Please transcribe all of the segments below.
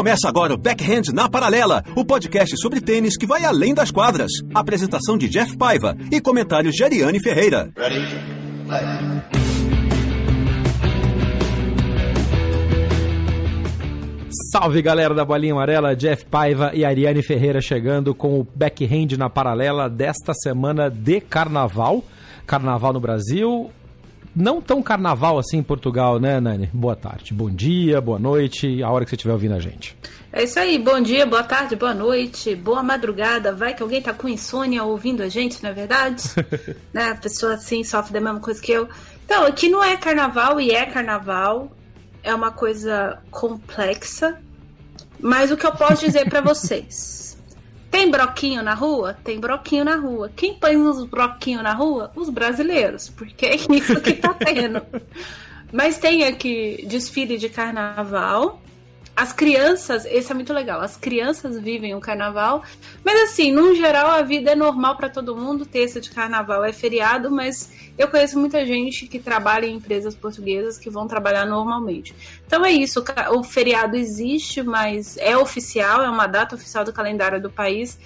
Começa agora o Backhand na Paralela, o podcast sobre tênis que vai além das quadras. Apresentação de Jeff Paiva e comentários de Ariane Ferreira. Ready? Salve galera da Bolinha Amarela, Jeff Paiva e Ariane Ferreira chegando com o Backhand na Paralela desta semana de Carnaval. Carnaval no Brasil, não tão carnaval assim em Portugal, né, Nani? Boa tarde, bom dia, boa noite, a hora que você estiver ouvindo a gente. É isso aí, bom dia, boa tarde, boa noite, boa madrugada. Vai que alguém tá com insônia ouvindo a gente, não é verdade? né? A pessoa assim sofre da mesma coisa que eu. Então, aqui não é carnaval e é carnaval. É uma coisa complexa. Mas o que eu posso dizer para vocês? Tem broquinho na rua? Tem broquinho na rua. Quem põe os broquinhos na rua? Os brasileiros, porque é isso que tá tendo. Mas tem aqui desfile de carnaval. As crianças, esse é muito legal. As crianças vivem o carnaval, mas assim, no geral a vida é normal para todo mundo. Terça de carnaval é feriado, mas eu conheço muita gente que trabalha em empresas portuguesas que vão trabalhar normalmente. Então é isso, o feriado existe, mas é oficial, é uma data oficial do calendário do país.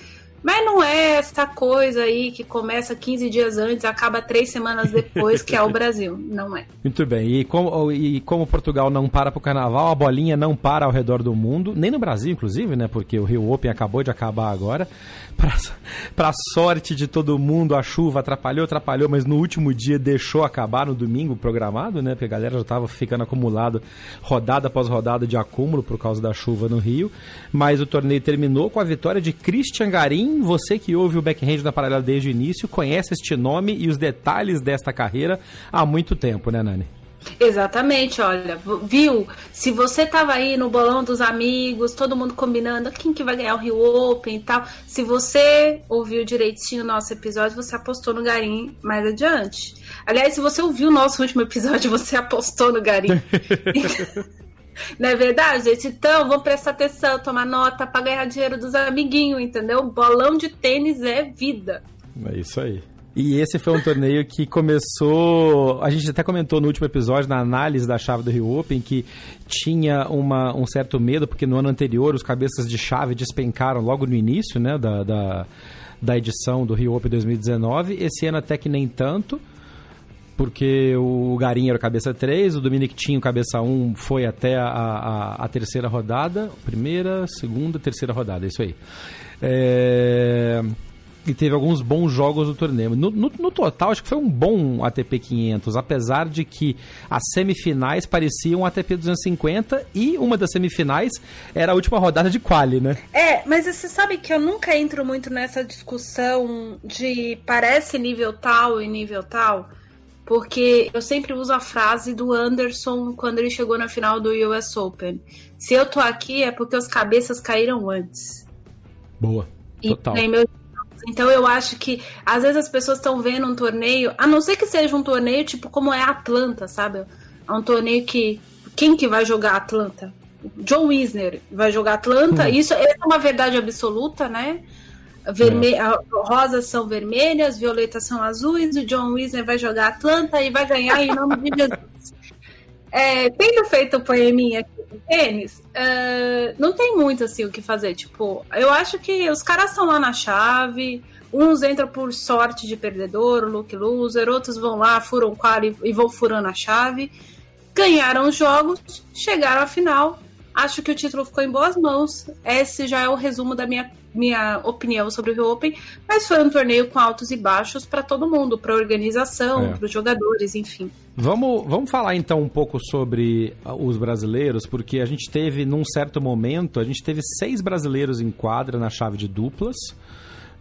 Mas não é essa coisa aí que começa 15 dias antes, acaba três semanas depois, que é o Brasil. Não é. Muito bem. E como, e como Portugal não para para o carnaval, a bolinha não para ao redor do mundo, nem no Brasil, inclusive, né? Porque o Rio Open acabou de acabar agora. Para sorte de todo mundo, a chuva atrapalhou, atrapalhou, mas no último dia deixou acabar no domingo programado, né? Porque a galera já estava ficando acumulado rodada após rodada de acúmulo por causa da chuva no Rio. Mas o torneio terminou com a vitória de Christian Garim. Você que ouve o backhand da Paralela desde o início, conhece este nome e os detalhes desta carreira há muito tempo, né, Nani? Exatamente, olha, viu? Se você tava aí no bolão dos amigos, todo mundo combinando quem que vai ganhar o Rio Open e tal, se você ouviu direitinho o nosso episódio, você apostou no Garim mais adiante. Aliás, se você ouviu o nosso último episódio, você apostou no Garim. Não é verdade, gente? Então, vamos prestar atenção, tomar nota para ganhar dinheiro dos amiguinhos, entendeu? Bolão de tênis é vida. É isso aí. E esse foi um torneio que começou. A gente até comentou no último episódio, na análise da chave do Rio Open, que tinha uma, um certo medo, porque no ano anterior os cabeças de chave despencaram logo no início né, da, da, da edição do Rio Open 2019. Esse ano até que nem tanto porque o Garim era cabeça 3, o Dominic Tinho, cabeça 1, foi até a, a, a, terceira rodada. Primeira, segunda, terceira rodada, isso aí. É e teve alguns bons jogos no torneio. No, no, no, total, acho que foi um bom ATP 500, apesar de que as semifinais pareciam um ATP 250 e uma das semifinais era a última rodada de quali, né? É, mas você sabe que eu nunca entro muito nessa discussão de parece nível tal e nível tal, porque eu sempre uso a frase do Anderson quando ele chegou na final do US Open. Se eu tô aqui é porque os cabeças caíram antes. Boa. Total. E meu então eu acho que às vezes as pessoas estão vendo um torneio, a não ser que seja um torneio tipo como é Atlanta, sabe? É um torneio que quem que vai jogar Atlanta? John Wisner vai jogar Atlanta. Uhum. Isso é uma verdade absoluta, né? Verme... É. Rosas são vermelhas, violetas são azuis. O John Wisner vai jogar Atlanta e vai ganhar em nome de Jesus. É, tendo feito o poeminha aqui do tênis, uh, não tem muito assim o que fazer. Tipo, eu acho que os caras estão lá na chave. Uns entram por sorte de perdedor, look loser, outros vão lá, furam qual e, e vão furando a chave. Ganharam os jogos, chegaram à final. Acho que o título ficou em boas mãos. Esse já é o resumo da minha minha opinião sobre o Rio Open, mas foi um torneio com altos e baixos para todo mundo, para a organização, é. para os jogadores, enfim. Vamos, vamos falar então um pouco sobre os brasileiros, porque a gente teve, num certo momento, a gente teve seis brasileiros em quadra na chave de duplas.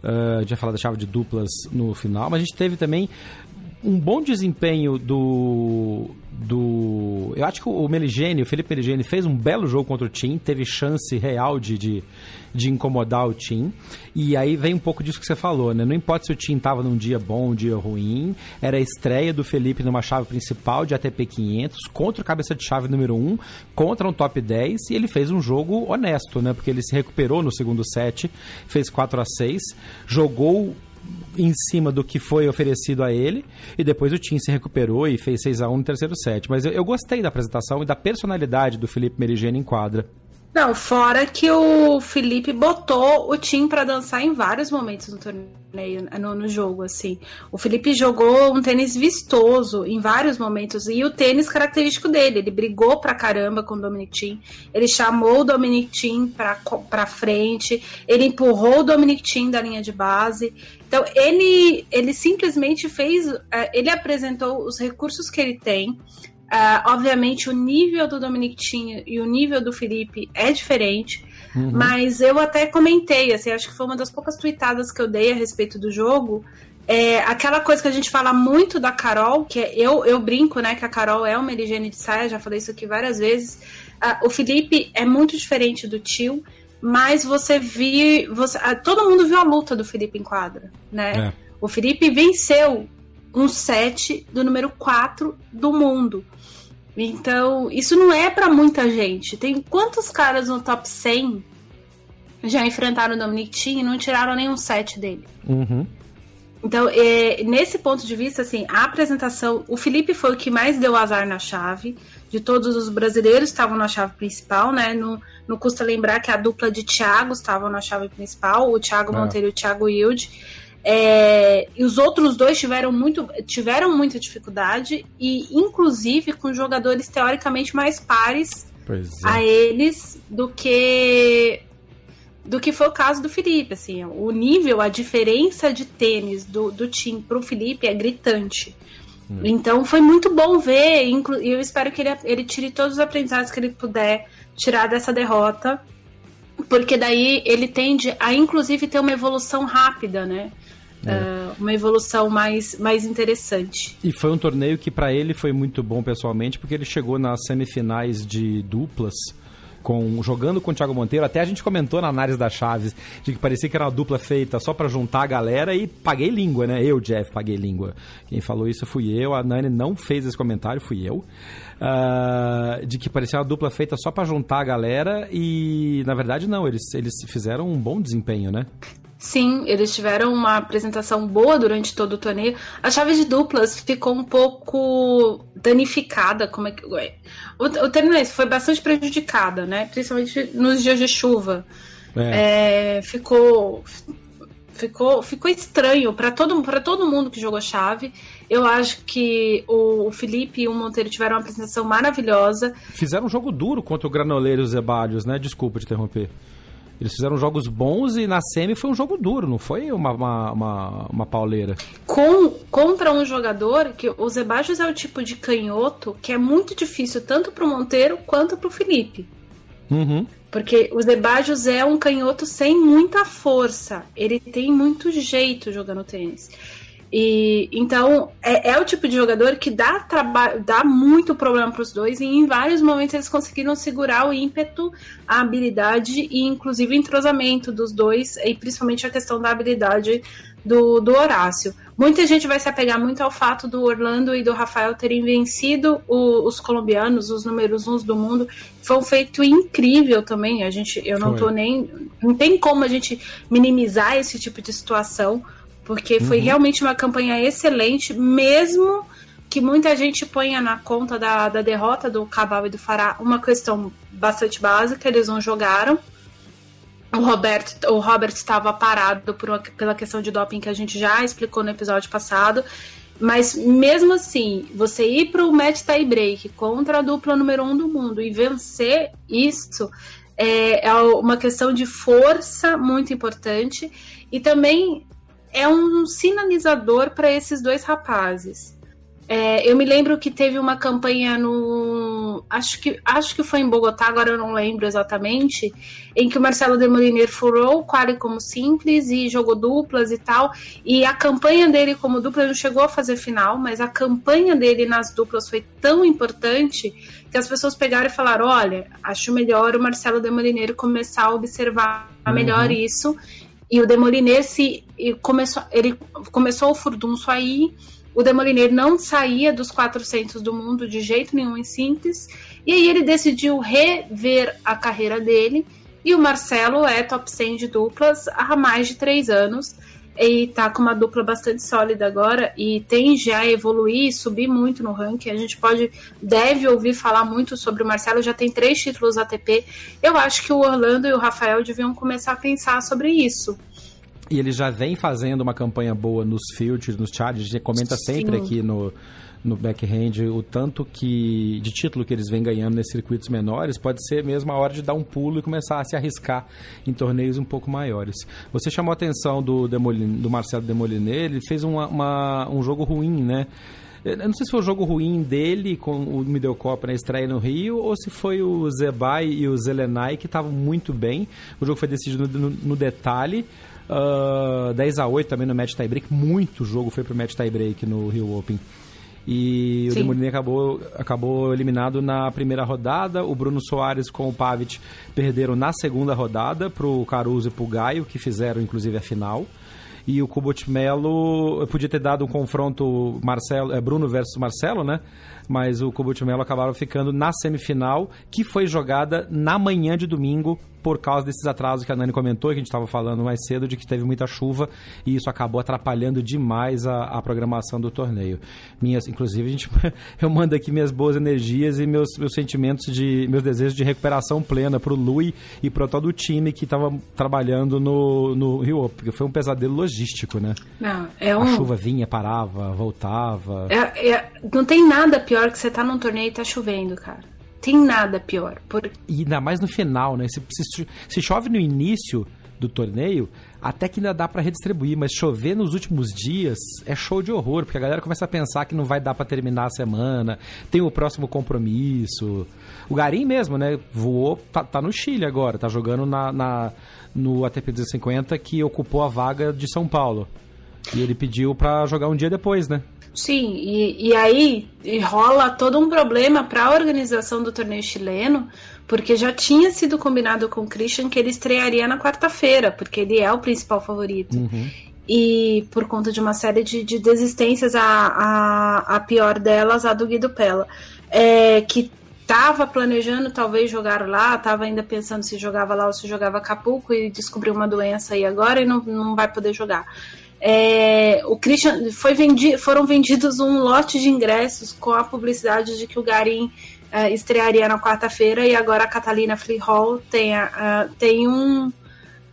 Uh, a gente vai falar da chave de duplas no final, mas a gente teve também um bom desempenho do. do eu acho que o Meligeni, o Felipe Meligeni, fez um belo jogo contra o Tim, teve chance real de, de, de incomodar o Tim. E aí vem um pouco disso que você falou, né? Não importa se o Tim estava num dia bom, um dia ruim, era a estreia do Felipe numa chave principal de ATP 500 contra o cabeça de chave número 1, contra um top 10, e ele fez um jogo honesto, né? Porque ele se recuperou no segundo set, fez 4 a 6 jogou em cima do que foi oferecido a ele, e depois o Tim se recuperou e fez 6 a 1 no terceiro set. Mas eu, eu gostei da apresentação e da personalidade do Felipe Merigene em quadra. Não, fora que o Felipe botou o Tim para dançar em vários momentos no torneio, no, no, jogo, assim. O Felipe jogou um tênis vistoso em vários momentos e o tênis característico dele. Ele brigou pra caramba com o Dominic Tim, ele chamou o Dominic Tim pra, pra frente, ele empurrou o Dominic Tim da linha de base. Então, ele, ele simplesmente fez, é, ele apresentou os recursos que ele tem, Uh, obviamente, o nível do Dominic Thiem e o nível do Felipe é diferente. Uhum. Mas eu até comentei, assim, acho que foi uma das poucas tweetadas que eu dei a respeito do jogo. É aquela coisa que a gente fala muito da Carol, que é, eu, eu brinco, né, que a Carol é uma higiene de saia, já falei isso aqui várias vezes. Uh, o Felipe é muito diferente do tio, mas você viu. Você, uh, todo mundo viu a luta do Felipe em quadra, né? É. O Felipe venceu um set do número 4 do mundo. Então, isso não é para muita gente. Tem quantos caras no top 100 já enfrentaram o Dominic Thiem e não tiraram nenhum set dele? Uhum. Então, é, nesse ponto de vista, assim, a apresentação, o Felipe foi o que mais deu azar na chave. De todos os brasileiros estavam na chave principal, né? Não, não custa lembrar que a dupla de Thiago estavam na chave principal, o Thiago é. Monteiro e o Thiago Hilde. É, e os outros dois tiveram, muito, tiveram muita dificuldade, e inclusive com jogadores teoricamente mais pares é. a eles do que do que foi o caso do Felipe. Assim, o nível, a diferença de tênis do, do time para o Felipe é gritante. Hum. Então foi muito bom ver, e eu espero que ele, ele tire todos os aprendizados que ele puder tirar dessa derrota, porque daí ele tende a inclusive ter uma evolução rápida, né? É. Uh, uma evolução mais, mais interessante. E foi um torneio que para ele foi muito bom pessoalmente, porque ele chegou nas semifinais de duplas. Com, jogando com o Thiago Monteiro, até a gente comentou na análise das chaves de que parecia que era uma dupla feita só para juntar a galera e paguei língua, né? Eu, Jeff, paguei língua. Quem falou isso fui eu, a Nani não fez esse comentário, fui eu. Uh, de que parecia uma dupla feita só para juntar a galera e na verdade não, eles, eles fizeram um bom desempenho, né? Sim, eles tiveram uma apresentação boa durante todo o torneio. A chave de duplas ficou um pouco danificada, como é que o, o torneio foi bastante prejudicada, né? Principalmente nos dias de chuva. É. É, ficou ficou ficou estranho para todo para todo mundo que jogou chave. Eu acho que o, Felipe e o Monteiro tiveram uma apresentação maravilhosa. Fizeram um jogo duro contra o Granoleiro e os Ebalhos, né? Desculpa te interromper. Eles fizeram jogos bons e na semi foi um jogo duro, não foi uma, uma, uma, uma pauleira. Com, contra um jogador que o Zebajos é o tipo de canhoto que é muito difícil tanto pro Monteiro quanto pro Felipe. Uhum. Porque o Zebajos é um canhoto sem muita força. Ele tem muito jeito jogando tênis. E então é, é, o tipo de jogador que dá trabalho, dá muito problema para os dois e em vários momentos eles conseguiram segurar o ímpeto, a habilidade e inclusive o entrosamento dos dois e principalmente a questão da habilidade do, do Horácio. Muita gente vai se apegar muito ao fato do Orlando e do Rafael terem vencido o, os colombianos, os números uns do mundo. Foi um feito incrível também. A gente, eu não Foi. tô nem, não tem como a gente minimizar esse tipo de situação porque foi uhum. realmente uma campanha excelente, mesmo que muita gente ponha na conta da, da derrota do Cabal e do Fará uma questão bastante básica, eles não jogaram. O Robert, o Robert estava parado por uma, pela questão de doping que a gente já explicou no episódio passado. Mas mesmo assim, você ir para o match tie break contra a dupla número um do mundo e vencer isso é, é uma questão de força muito importante. E também é um sinalizador para esses dois rapazes. É, eu me lembro que teve uma campanha no. Acho que, acho que foi em Bogotá, agora eu não lembro exatamente. Em que o Marcelo Demoliner furou o quali como simples e jogou duplas e tal. E a campanha dele como dupla não chegou a fazer final, mas a campanha dele nas duplas foi tão importante que as pessoas pegaram e falaram: olha, acho melhor o Marcelo Demoliner começar a observar uhum. melhor isso. E o Demoliner se começou, ele começou o furdunço aí o Demoliner não saía dos 400 do mundo de jeito nenhum em simples. E aí ele decidiu rever a carreira dele. E o Marcelo é top 100 de duplas há mais de três anos. E tá com uma dupla bastante sólida agora e tem já evoluir e subir muito no ranking. A gente pode, deve ouvir falar muito sobre o Marcelo, já tem três títulos ATP. Eu acho que o Orlando e o Rafael deviam começar a pensar sobre isso. E ele já vem fazendo uma campanha boa nos filters, nos charges. A gente comenta sempre Sim. aqui no, no backhand o tanto que de título que eles vêm ganhando nesses circuitos menores. Pode ser mesmo a hora de dar um pulo e começar a se arriscar em torneios um pouco maiores. Você chamou a atenção do, Demolin, do Marcelo Demoliné, ele fez uma, uma, um jogo ruim, né? Eu não sei se foi o jogo ruim dele com o Middlecopa na estreia no Rio ou se foi o Zebai e o Zelenay que estavam muito bem. O jogo foi decidido no, no, no detalhe. Uh, ah, 10 a 8 também no match tiebreak. Muito jogo foi pro match tiebreak no Rio Open. E Sim. o Demolini acabou, acabou eliminado na primeira rodada. O Bruno Soares com o Pavic perderam na segunda rodada pro Caruso e pro Gaio, que fizeram inclusive a final. E o Kubot Melo podia ter dado um confronto Marcelo, é, Bruno versus Marcelo, né? Mas o Kubot Melo acabaram ficando na semifinal, que foi jogada na manhã de domingo por causa desses atrasos que a Nani comentou, que a gente estava falando mais cedo, de que teve muita chuva e isso acabou atrapalhando demais a, a programação do torneio. Minhas, inclusive, a gente, eu mando aqui minhas boas energias e meus, meus sentimentos de. meus desejos de recuperação plena para o Lui e para todo o time que estava trabalhando no, no Rio, porque foi um pesadelo logístico, né? Não, é um... A chuva vinha, parava, voltava. É, é, não tem nada pior que você tá num torneio e tá chovendo, cara tem nada pior. Por... E ainda mais no final, né? Se, se, se chove no início do torneio, até que ainda dá para redistribuir, mas chover nos últimos dias é show de horror, porque a galera começa a pensar que não vai dar para terminar a semana, tem o próximo compromisso. O Garim mesmo, né, voou, tá, tá no Chile agora, tá jogando na, na, no ATP 250 que ocupou a vaga de São Paulo. E ele pediu para jogar um dia depois, né? Sim, e, e aí e rola todo um problema para a organização do torneio chileno, porque já tinha sido combinado com o Christian que ele estrearia na quarta-feira, porque ele é o principal favorito. Uhum. E por conta de uma série de, de desistências, a, a, a pior delas, a do Guido Pella, é, que estava planejando talvez jogar lá, estava ainda pensando se jogava lá ou se jogava Acapulco e descobriu uma doença aí agora e não, não vai poder jogar. É, o Christian foi vendi, foram vendidos um lote de ingressos com a publicidade de que o Garim uh, estrearia na quarta-feira e agora a Catalina Free Hall tem, uh, tem um,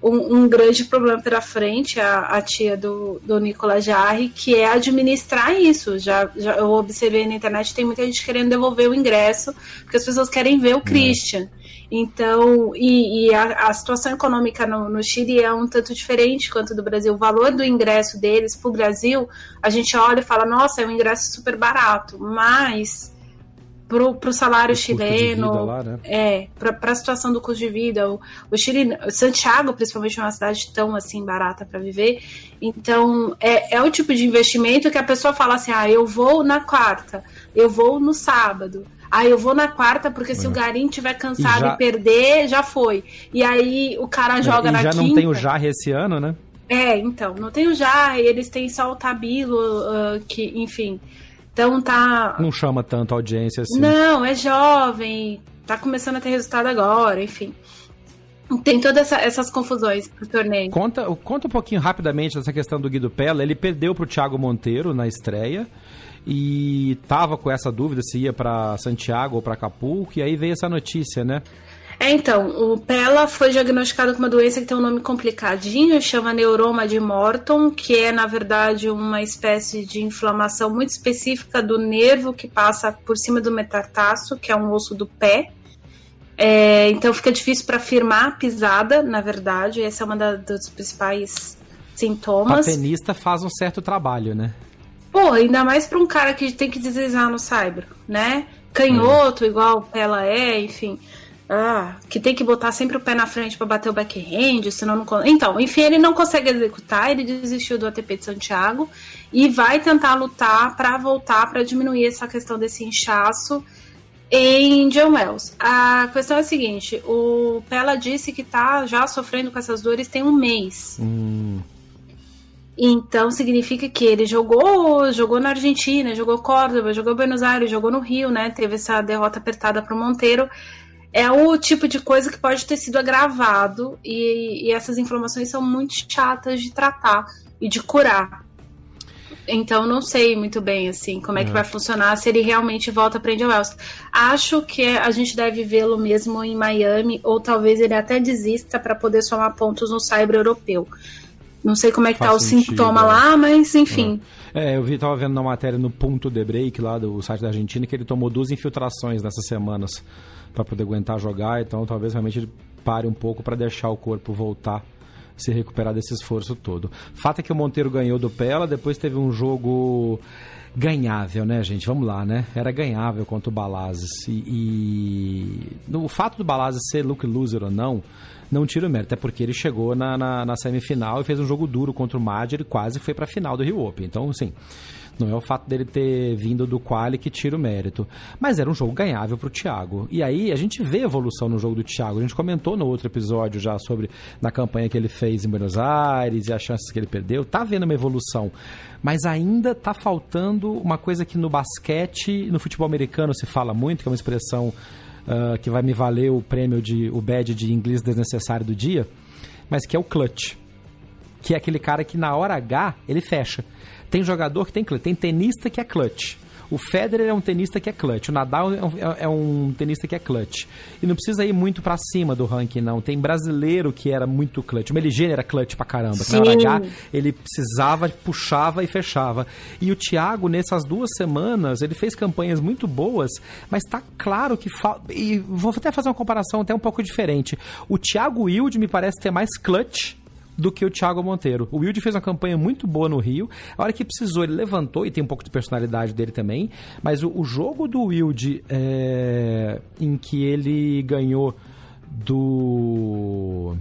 um, um, grande problema pela frente, a, a tia do, do Nicolas Jarre, que é administrar isso. Já, já eu observei na internet, tem muita gente querendo devolver o ingresso, porque as pessoas querem ver o é. Christian. Então, e, e a, a, situação econômica no, no, Chile é um tanto diferente quanto do Brasil. O valor do ingresso deles para o Brasil, a gente olha e fala, nossa, é um ingresso super barato, mas para o salário o chileno, lá, né? é, para a situação do custo de vida, o, o Chile, Santiago, principalmente, é uma cidade tão assim barata para viver. Então, é, é o tipo de investimento que a pessoa fala assim: ah, eu vou na quarta, eu vou no sábado. Ah, eu vou na quarta, porque se é. o Garim tiver cansado e, já... e, perder, já foi. E aí o cara joga e na já quinta. não tem o Jarre esse ano, né? É, então, não tem o Jarre, eles têm só o Tabilo, uh, que, enfim. Então tá. Não chama tanto audiência assim. Não, é jovem, tá começando a ter resultado agora, enfim. Tem todas essa, essas confusões pro torneio. Conta, conta um pouquinho rapidamente dessa questão do Guido Pella. Ele perdeu pro Thiago Monteiro na estreia e tava com essa dúvida se ia para Santiago ou para Acapulco, e aí veio essa notícia, né? É, então, o Pella foi diagnosticado com uma doença que tem um nome complicadinho, chama neuroma de Morton, que é, na verdade, uma espécie de inflamação muito específica do nervo que passa por cima do metatarso, que é um osso do pé. É, então fica difícil para firmar a pisada, na verdade, essa é uma da, dos principais sintomas. O tenista faz um certo trabalho, né? Pô, ainda mais para um cara que tem que deslizar no cyber, né? canhoto, igual ela é, enfim. Ah, que tem que botar sempre o pé na frente para bater o backhand, senão não. Então, enfim, ele não consegue executar, ele desistiu do ATP de Santiago e vai tentar lutar para voltar para diminuir essa questão desse inchaço em John Wells. A questão é a seguinte: o Pella disse que tá já sofrendo com essas dores tem um mês. Hum. Então significa que ele jogou, jogou na Argentina, jogou Córdoba, jogou Buenos Aires, jogou no Rio, né? Teve essa derrota apertada para o Monteiro. É o tipo de coisa que pode ter sido agravado e, e essas inflamações são muito chatas de tratar e de curar. Então não sei muito bem assim como é, é. que vai funcionar se ele realmente volta para Angel Wells. Acho que a gente deve vê-lo mesmo em Miami ou talvez ele até desista para poder somar pontos no cyber europeu. Não sei como é que Faz tá sentido, o sintoma é. lá, mas enfim. É. é, eu vi, tava vendo na matéria no ponto de break lá do site da Argentina que ele tomou duas infiltrações nessas semanas para poder aguentar jogar, então talvez realmente ele pare um pouco para deixar o corpo voltar se recuperar desse esforço todo. Fato é que o Monteiro ganhou do Pela, depois teve um jogo ganhável, né, gente? Vamos lá, né? Era ganhável contra o Balazes. E, e... o fato do Balazes ser look loser ou não, não tira o mérito, até porque ele chegou na, na, na semifinal e fez um jogo duro contra o Madger e quase foi para a final do Rio Open. Então, assim, não é o fato dele ter vindo do quali que tira o mérito. Mas era um jogo ganhável para o Thiago. E aí a gente vê evolução no jogo do Thiago. A gente comentou no outro episódio já sobre na campanha que ele fez em Buenos Aires e as chances que ele perdeu. Tá vendo uma evolução. Mas ainda tá faltando uma coisa que no basquete, no futebol americano se fala muito, que é uma expressão uh, que vai me valer o prêmio de o badge de inglês desnecessário do dia, mas que é o clutch. Que é aquele cara que na hora H ele fecha. Tem jogador que tem clutch, tem tenista que é clutch. O Federer é um tenista que é clutch, o Nadal é um, é um tenista que é clutch. E não precisa ir muito para cima do ranking, não. Tem brasileiro que era muito clutch. O Meligene era clutch pra caramba. Na hora H, ele precisava, puxava e fechava. E o Thiago, nessas duas semanas, ele fez campanhas muito boas, mas tá claro que falta. E vou até fazer uma comparação até um pouco diferente. O Thiago Wilde me parece ter mais clutch do que o Thiago Monteiro. O Wilde fez uma campanha muito boa no Rio. A hora que precisou, ele levantou e tem um pouco de personalidade dele também. Mas o, o jogo do Wilde, é, em que ele ganhou do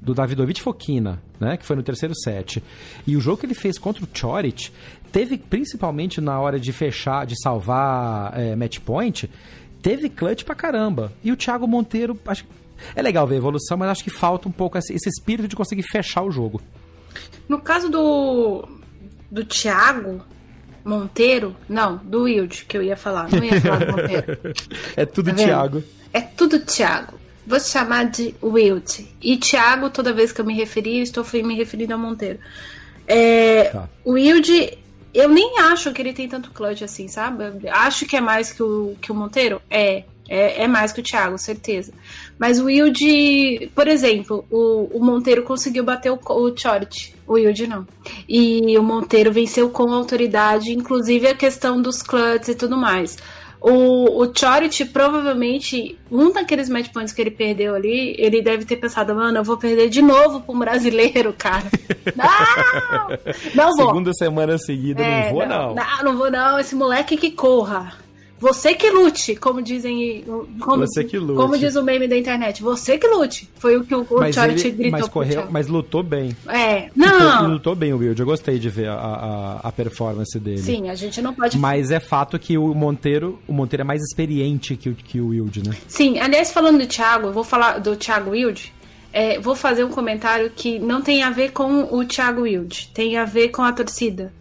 do Davidovich Fokina, né, que foi no terceiro set. E o jogo que ele fez contra o Choric teve principalmente na hora de fechar, de salvar é, match point, teve clutch pra caramba. E o Thiago Monteiro, acho que é legal ver a evolução, mas acho que falta um pouco esse, esse espírito de conseguir fechar o jogo. No caso do, do Thiago Monteiro, não, do Wild, que eu ia falar, não ia falar do Monteiro. é tudo tá Thiago. É tudo Thiago. Vou chamar de Wild. E Thiago, toda vez que eu me referir, estou me referindo ao Monteiro. É, tá. O Wild, eu nem acho que ele tem tanto clutch assim, sabe? Acho que é mais que o, que o Monteiro. É. É, é mais que o Thiago, certeza. Mas o Wilde, por exemplo, o, o Monteiro conseguiu bater o, o Chorit. O Wilde não. E o Monteiro venceu com autoridade, inclusive a questão dos clutches e tudo mais. O, o Chorit, provavelmente, um daqueles match points que ele perdeu ali, ele deve ter pensado, mano, eu vou perder de novo pra um brasileiro, cara. Não! Não vou. Segunda semana seguida, é, não vou, não. Não, não vou, não. Esse moleque que corra. Você que lute, como dizem. Como, você que lute. Como diz o meme da internet. Você que lute. Foi o que o, o Charity gritou. Mas, correu, mas lutou bem. É. Não. Lutou, lutou bem o Wild. Eu gostei de ver a, a, a, performance dele. Sim, a gente não pode. Mas é fato que o Monteiro, o Monteiro é mais experiente que o, que o Wild, né? Sim, aliás, falando do Thiago, eu vou falar do Thiago Wild. É, vou fazer um comentário que não tem a ver com o Thiago Wild, tem a ver com a torcida.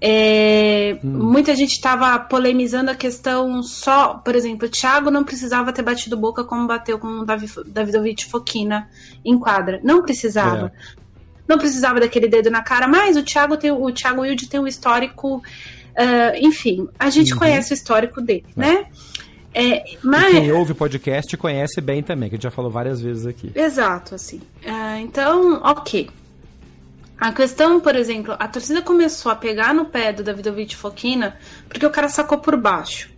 É, hum. Muita gente estava polemizando a questão só, por exemplo, o Thiago não precisava ter batido boca como bateu com o Davi, Davidovich Foquina em quadra. Não precisava. É. Não precisava daquele dedo na cara, mas o Thiago tem o Thiago Wilde tem um histórico. Uh, enfim, a gente uhum. conhece o histórico dele, é. né? É, mas... Quem ouve o podcast conhece bem também, que a gente já falou várias vezes aqui. Exato, assim. Uh, então, ok. A questão, por exemplo, a torcida começou a pegar no pé do Davidovich Fokina porque o cara sacou por baixo.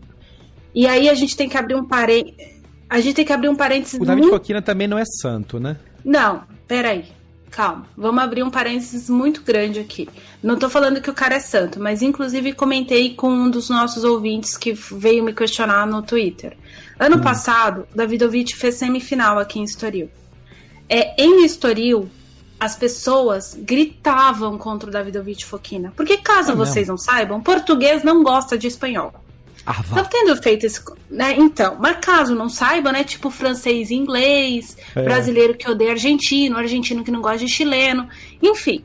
E aí a gente tem que abrir um parênteses. A gente tem que abrir um parênteses. O David muito... Fokina também não é santo, né? Não, peraí. calma. Vamos abrir um parênteses muito grande aqui. Não tô falando que o cara é santo, mas inclusive comentei com um dos nossos ouvintes que veio me questionar no Twitter. Ano hum. passado, Davidovich fez semifinal aqui em Estoril. É, em Estoril, as pessoas gritavam contra o Davidovich Foquina. Porque, caso é vocês não saibam, português não gosta de espanhol. Ah, então, tendo feito esse. Né, então, mas caso não saiba, né? Tipo francês e inglês, é. brasileiro que odeia argentino, argentino que não gosta de chileno, enfim.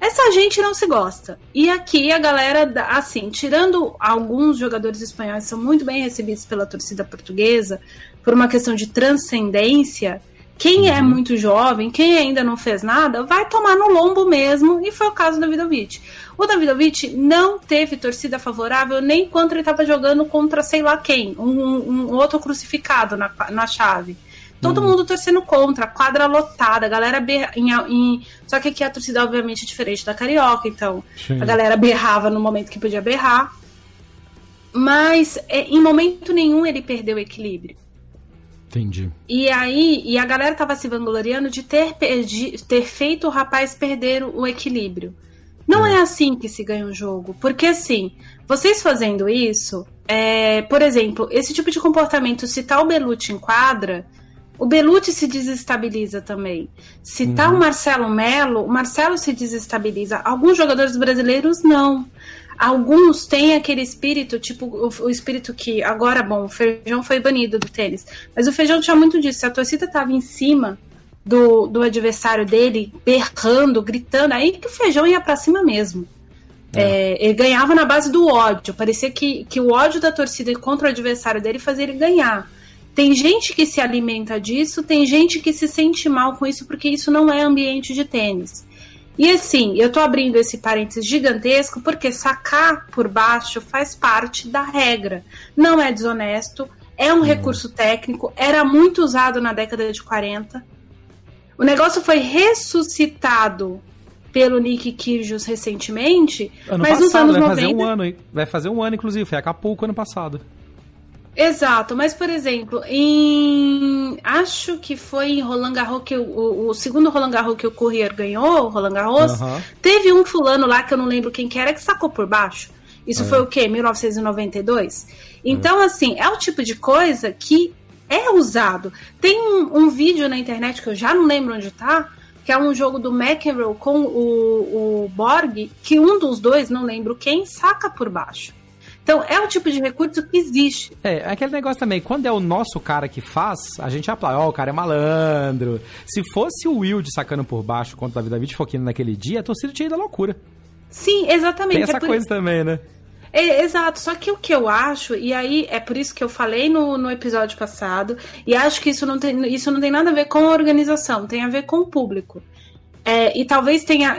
Essa gente não se gosta. E aqui a galera, assim, tirando alguns jogadores espanhóis são muito bem recebidos pela torcida portuguesa, por uma questão de transcendência, quem é uhum. muito jovem, quem ainda não fez nada, vai tomar no lombo mesmo, e foi o caso do Davidovich. O Davidovich não teve torcida favorável nem quando ele estava jogando contra sei lá quem, um, um outro crucificado na, na chave. Todo uhum. mundo torcendo contra, quadra lotada, galera berra, em, em, Só que aqui a torcida, obviamente, é diferente da carioca, então Sim. a galera berrava no momento que podia berrar. Mas é, em momento nenhum ele perdeu o equilíbrio. Entendi. E aí, e a galera tava se vangloriando de ter, de ter feito o rapaz perder o equilíbrio. Não é. é assim que se ganha um jogo. Porque assim, vocês fazendo isso, é, por exemplo, esse tipo de comportamento, se tá o Belucci em quadra, o Belucci se desestabiliza também. Se uhum. tá o Marcelo Melo, o Marcelo se desestabiliza. Alguns jogadores brasileiros não. Alguns têm aquele espírito, tipo o, o, espírito que agora, bom, o feijão foi banido do tênis, mas o feijão tinha muito disso. Se a torcida tava em cima do, do adversário dele, berrando, gritando, aí que o feijão ia para cima mesmo. É. É, ele ganhava na base do ódio. Parecia que, que o ódio da torcida contra o adversário dele fazia ele ganhar. Tem gente que se alimenta disso, tem gente que se sente mal com isso, porque isso não é ambiente de tênis. E assim, eu tô abrindo esse parênteses gigantesco porque sacar por baixo faz parte da regra. Não é desonesto, é um uhum. recurso técnico, era muito usado na década de 40. O negócio foi ressuscitado pelo Nick Kyrgios recentemente, ano mas passado, nos anos vai 90... Fazer um ano, vai fazer um ano, inclusive, foi Acapulco ano passado. Exato, mas por exemplo, em acho que foi em Roland Garros que o, o segundo Roland Garros que o Courrier ganhou, Roland Garros, uhum. teve um fulano lá que eu não lembro quem que era que sacou por baixo. Isso é. foi o quê? 1992. Então, é. assim, é o tipo de coisa que é usado. Tem um, um, vídeo na internet que eu já não lembro onde tá, que é um jogo do McEnroe com o, o Borg, que um dos dois, não lembro quem, saca por baixo. Então, é o tipo de recurso que existe. É, aquele negócio também, quando é o nosso cara que faz, a gente aplaude, ó, oh, o cara é malandro. Se fosse o Will sacando por baixo contra o David David Foquino naquele dia, a torcida tinha ido à loucura. Sim, exatamente. Tem essa é coisa também, né? É, exato, só que o que eu acho, e aí é por isso que eu falei no, no episódio passado, e acho que isso não, tem, isso não tem nada a ver com a organização, tem a ver com o público. É, e talvez tenha.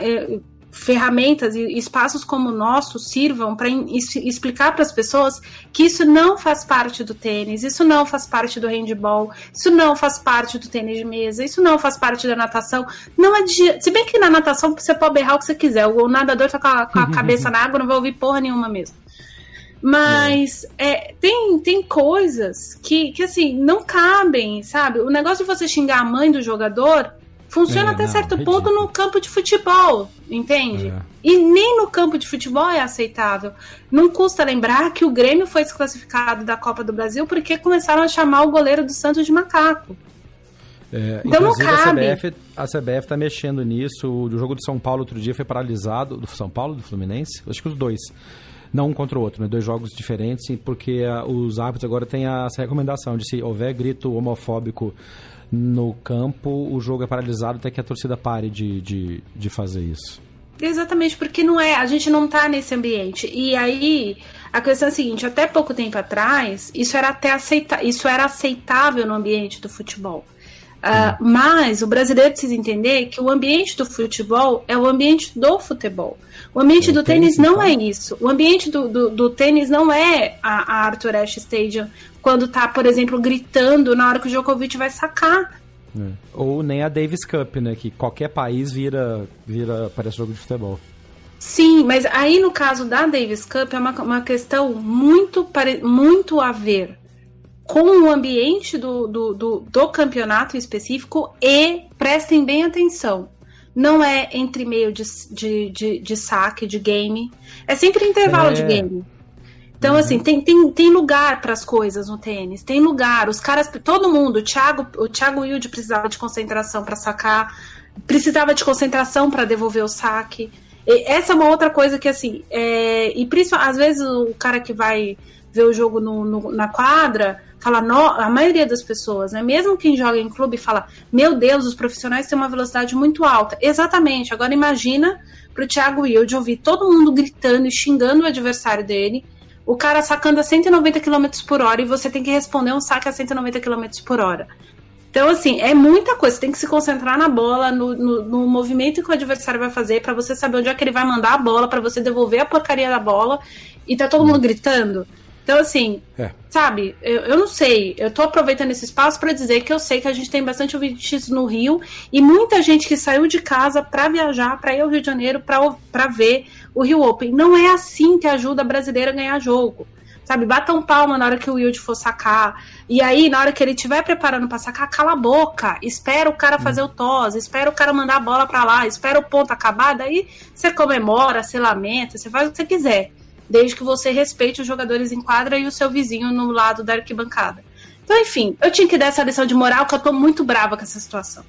Ferramentas e espaços como o nosso sirvam para explicar para as pessoas que isso não faz parte do tênis, isso não faz parte do handball, isso não faz parte do tênis de mesa, isso não faz parte da natação. Não adianta. Se bem que na natação você pode berrar o que você quiser, o nadador tá com a, com a cabeça na água, não vai ouvir porra nenhuma mesmo. Mas. É, tem, tem coisas que, que, assim, não cabem, sabe? O negócio de você xingar a mãe do jogador Funciona é, até não, certo ridículo. ponto no campo de futebol, entende? É. E nem no campo de futebol é aceitável. Não custa lembrar que o Grêmio foi desclassificado da Copa do Brasil porque começaram a chamar o goleiro do Santos de macaco. É, então não cabe. A CBF, a CBF está mexendo nisso. O jogo do São Paulo outro dia foi paralisado. Do São Paulo, do Fluminense? Acho que os dois. Não um contra o outro, né? Dois jogos diferentes, porque uh, os árbitros agora têm essa recomendação de se houver grito homofóbico no campo, o jogo é paralisado até que a torcida pare de, de, de fazer isso. Exatamente, porque não é, a gente não tá nesse ambiente. E aí, a questão é a seguinte, até pouco tempo atrás, isso era até aceita, isso era aceitável no ambiente do futebol. Uh, mas o brasileiro precisa entender que o ambiente do futebol é o ambiente do futebol. O ambiente o do tênis, tênis não então? é isso. O ambiente do, do, do tênis não é a, a, Arthur Ashe Stadium quando tá, por exemplo, gritando na hora que o Djokovic vai sacar. É. Ou nem a Davis Cup, né? Que qualquer país vira, vira parece jogo de futebol. Sim, mas aí no caso da Davis Cup é uma, uma questão muito, muito a ver com o ambiente do, do, do, do campeonato específico e prestem bem atenção. não é entre meio de, de, de, de saque, de game. É sempre intervalo é. de game. Então, uhum. assim, tem, tem, tem lugar para as coisas no tênis, tem lugar. Os caras, todo mundo, o Thiago, o Thiago Wilde precisava de concentração para sacar, precisava de concentração para devolver o saque. E essa é uma outra coisa que, assim, é, e principalmente, às vezes o cara que vai ver o jogo no, no, na quadra fala, no, a maioria das pessoas, né, mesmo quem joga em clube, fala: Meu Deus, os profissionais têm uma velocidade muito alta. Exatamente. Agora imagina para o Thiago Wilde ouvir todo mundo gritando e xingando o adversário dele o cara sacando a 190 km por hora e você tem que responder um saque a 190 km por hora. Então, assim, é muita coisa. Você tem que se concentrar na bola, no, no, no movimento que o adversário vai fazer, para você saber onde é que ele vai mandar a bola, para você devolver a porcaria da bola e tá todo mundo gritando. Então, assim, é. sabe, eu, eu não sei. Eu tô aproveitando esse espaço para dizer que eu sei que a gente tem bastante ouvintes no Rio e muita gente que saiu de casa para viajar, para ir ao Rio de Janeiro, para ver o Rio Open. Não é assim que ajuda a brasileira a ganhar jogo. Sabe, batam palma na hora que o Wilde for sacar. E aí, na hora que ele estiver preparando para sacar, cala a boca. Espera o cara fazer o tos, espera o cara mandar a bola para lá, espera o ponto acabar. Daí você comemora, você lamenta, você faz o que você quiser. Desde que você respeite os jogadores em quadra e o seu vizinho no lado da arquibancada. Então, enfim, eu tinha que dar essa lição de moral, que eu tô muito brava com essa situação.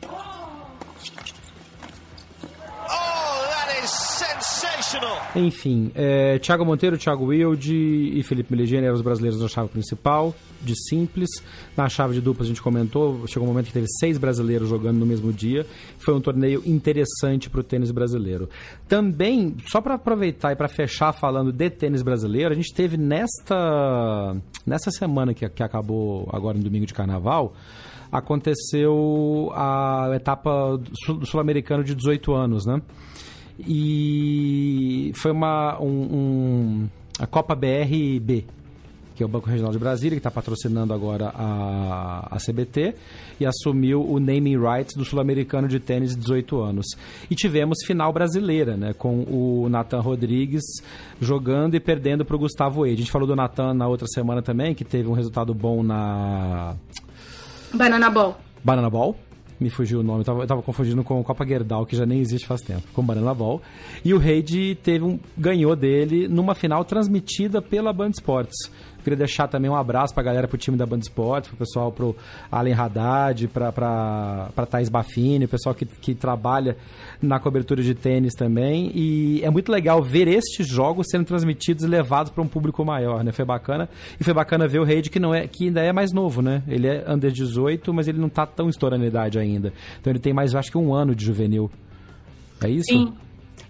Enfim, é, Thiago Monteiro, Thiago Wilde e Felipe Meligeni eram os brasileiros na chave principal, de simples. Na chave de dupla a gente comentou, chegou um momento que teve seis brasileiros jogando no mesmo dia. Foi um torneio interessante para o tênis brasileiro. Também, só para aproveitar e para fechar falando de tênis brasileiro, a gente teve nesta, nessa semana que, que acabou agora no domingo de carnaval, aconteceu a etapa do sul-americano de 18 anos, né? E foi uma um, um, a Copa BRB, que é o Banco Regional de Brasília, que está patrocinando agora a, a CBT, e assumiu o naming rights do sul-americano de tênis de 18 anos. E tivemos final brasileira, né, com o Nathan Rodrigues jogando e perdendo para o Gustavo Eide. A gente falou do Nathan na outra semana também, que teve um resultado bom na... Banana Ball. Banana Ball, me fugiu o nome, eu tava, eu tava confundindo com o Copa Gerdau, que já nem existe faz tempo, com Banana Ball. E o Reid teve um, ganhou dele numa final transmitida pela Band Esportes. Queria deixar também um abraço pra galera, pro time da Band Esportes, pro pessoal, pro Allen Haddad, pra Thais Bafini, o pessoal que, que trabalha na cobertura de tênis também. E é muito legal ver estes jogos sendo transmitidos e levados para um público maior, né? Foi bacana. E foi bacana ver o Reid, que, não é, que ainda é mais novo, né? Ele é under 18, mas ele não tá tão estourando a idade ainda. Então ele tem mais, acho que um ano de juvenil. É isso? Sim.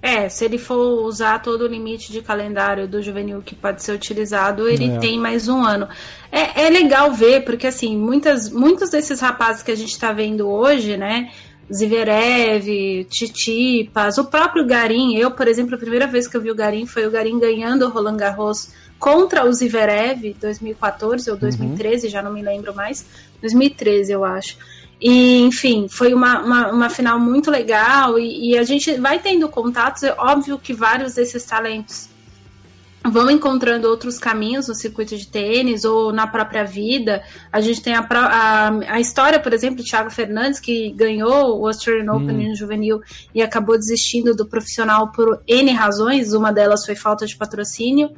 É, se ele for usar todo o limite de calendário do juvenil que pode ser utilizado, ele é. tem mais um ano. É, é legal ver, porque assim, muitas, muitos desses rapazes que a gente está vendo hoje, né? Ziverev, Titipas, o próprio Garim. Eu, por exemplo, a primeira vez que eu vi o Garim foi o Garim ganhando o Roland Garros contra o Ziverev, 2014 ou 2013, uhum. já não me lembro mais. 2013, eu acho. E, enfim, foi uma, uma, uma final muito legal e, e, a gente vai tendo contatos. É óbvio que vários desses talentos vão encontrando outros caminhos no circuito de tênis ou na própria vida. A gente tem a, a, a história, por exemplo, do Thiago Fernandes, que ganhou o Australian Open hum. no juvenil e acabou desistindo do profissional por N razões. Uma delas foi falta de patrocínio.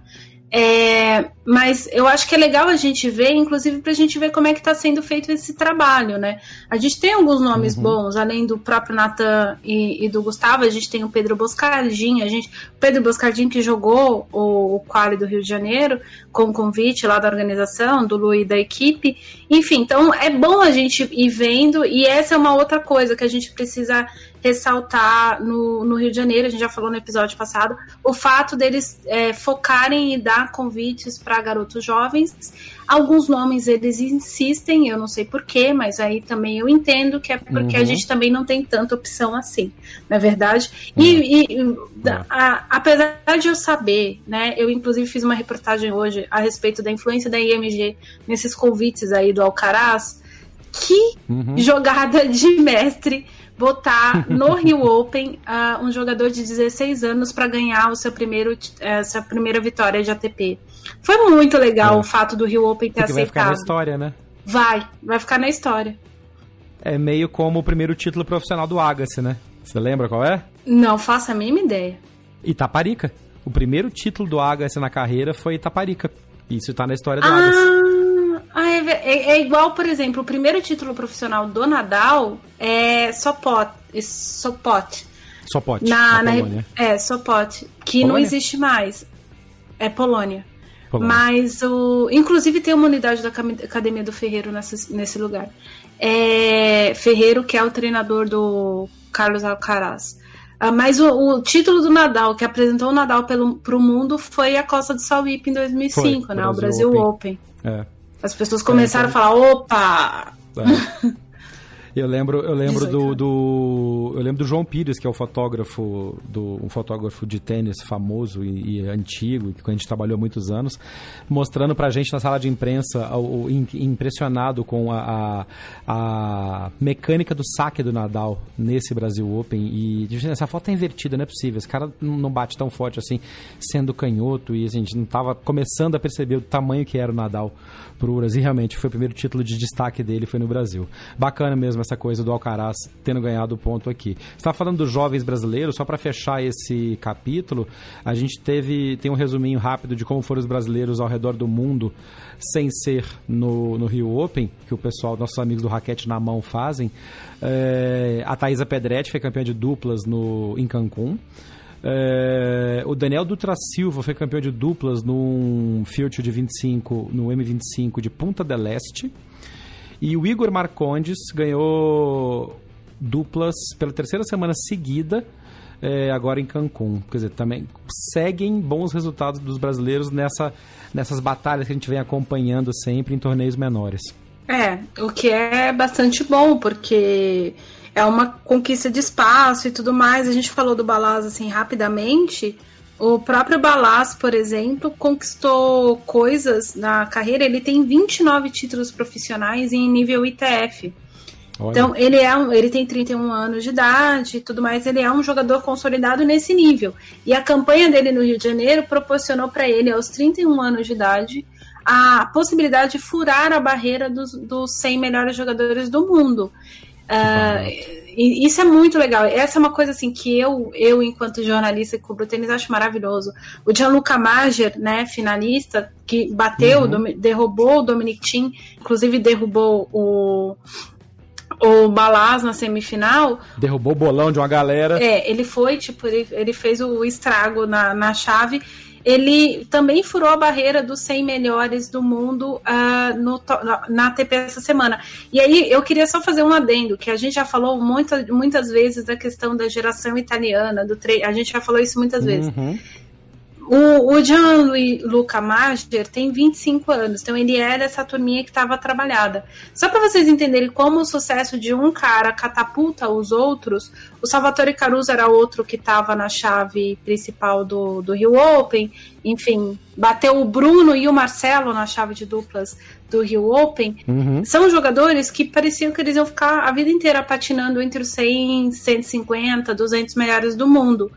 É, mas eu acho que é legal a gente ver, inclusive para a gente ver como é que está sendo feito esse trabalho, né? A gente tem alguns nomes uhum. bons, além do próprio Natan e, e, do Gustavo, a gente tem o Pedro Boscardin, a gente, o Pedro Boscardin que jogou o, o Quali do Rio de Janeiro, com convite lá da organização, do Lu e da equipe. Enfim, então é bom a gente ir vendo, e essa é uma outra coisa que a gente precisa ressaltar no, no Rio de Janeiro, a gente já falou no episódio passado, o fato deles é, focarem e dar convites para garotos jovens. Alguns nomes eles insistem, eu não sei porquê, mas aí também eu entendo que é porque uhum. a gente também não tem tanta opção assim, na é verdade. Uhum. E, e uhum. a, apesar de eu saber, né, eu inclusive fiz uma reportagem hoje a respeito da influência da IMG nesses convites aí do Alcaraz, que uhum. jogada de mestre botar no Rio Open uh, um jogador de 16 anos para ganhar o seu primeiro, essa primeira vitória de ATP. Foi muito legal é. o fato do Rio Open ter Porque aceitado. Vai ficar na história, né? Vai, vai ficar na história. É meio como o primeiro título profissional do Agassi, né? Você lembra qual é? Não faço a mínima ideia. Itaparica. O primeiro título do Agassi na carreira foi Itaparica. Isso tá na história do ah, Agassi. Ah, é, é, é, igual, por exemplo, o primeiro título profissional do Nadal é Sopot. Sopot. Sopot. Na, na, na é, Sopot. Que Polônia? não existe mais. É Polônia. Polônia. Mas o. Inclusive tem uma unidade da Academia do Ferreiro nessa, nesse lugar. É, Ferreiro, que é o treinador do Carlos Alcaraz. Ah, mas o, o, título do Nadal, que apresentou o Nadal para o mundo, foi a Costa do Sauípe em 2005, foi, né? Brasil o Brasil Open. Open. É. As pessoas começaram é, então... a falar, opa! É. Eu lembro, eu lembro do, do, eu lembro do João Pires, que é o fotógrafo do um fotógrafo de tênis famoso e, e antigo, que a gente trabalhou há muitos anos, mostrando pra gente na sala de imprensa o, o impressionado com a, a, a, mecânica do saque do Nadal nesse Brasil Open e essa foto é invertida, não é possível. Esse cara não bate tão forte assim, sendo canhoto e a gente não tava começando a perceber o tamanho que era o Nadal pro Brasil. E realmente foi o primeiro título de destaque dele foi no Brasil. Bacana mesmo mesmo essa coisa do Alcaraz tendo ganhado o ponto aqui. Você está falando dos jovens brasileiros, só para fechar esse capítulo, a gente teve tem um resuminho rápido de como foram os brasileiros ao redor do mundo sem ser no, no Rio Open, que o pessoal, nossos amigos do Raquete na Mão fazem. É, a Thaisa Pedretti foi campeã de duplas no, em Cancún. É, o Daniel Dutra Silva foi campeão de duplas no Future de 25, no M25 de Punta del Este. E o Igor Marcondes ganhou duplas pela terceira semana seguida, é, agora em Cancún. Quer dizer, também seguem bons resultados dos brasileiros nessa, nessas batalhas que a gente vem acompanhando sempre em torneios menores. É, o que é bastante bom, porque é uma conquista de espaço e tudo mais. A gente falou do Balaz assim rapidamente. O próprio Balas, por exemplo, conquistou coisas na carreira. Ele tem 29 títulos profissionais em nível ITF. Olha. Então, ele, é um, ele tem 31 anos de idade e tudo mais. Ele é um jogador consolidado nesse nível. E a campanha dele no Rio de Janeiro proporcionou para ele, aos 31 anos de idade, a possibilidade de furar a barreira dos, dos 100 melhores jogadores do mundo. Uh, isso é muito legal. Essa é uma coisa assim que eu, eu enquanto jornalista que cubro tênis, acho maravilhoso. O Gianluca Mager, né, finalista, que bateu, uhum. derrubou o Dominic Thiem, inclusive derrubou o o Balaz na semifinal. Derrubou o bolão de uma galera. É, ele foi, tipo, ele, ele fez o estrago na, na chave ele também furou a barreira dos 100 melhores do mundo uh, no, na ATP essa semana. E aí eu queria só fazer um adendo, que a gente já falou muita, muitas vezes da questão da geração italiana, do a gente já falou isso muitas vezes. Uhum. O, o Gianluca Mager tem 25 anos, então ele era essa turminha que estava trabalhada. Só para vocês entenderem como o sucesso de um cara catapulta os outros, o Salvatore Caruso era outro que estava na chave principal do, do Rio Open, enfim, bateu o Bruno e o Marcelo na chave de duplas do Rio Open. Uhum. São jogadores que pareciam que eles iam ficar a vida inteira patinando entre os 100, 150, 200 melhores do mundo.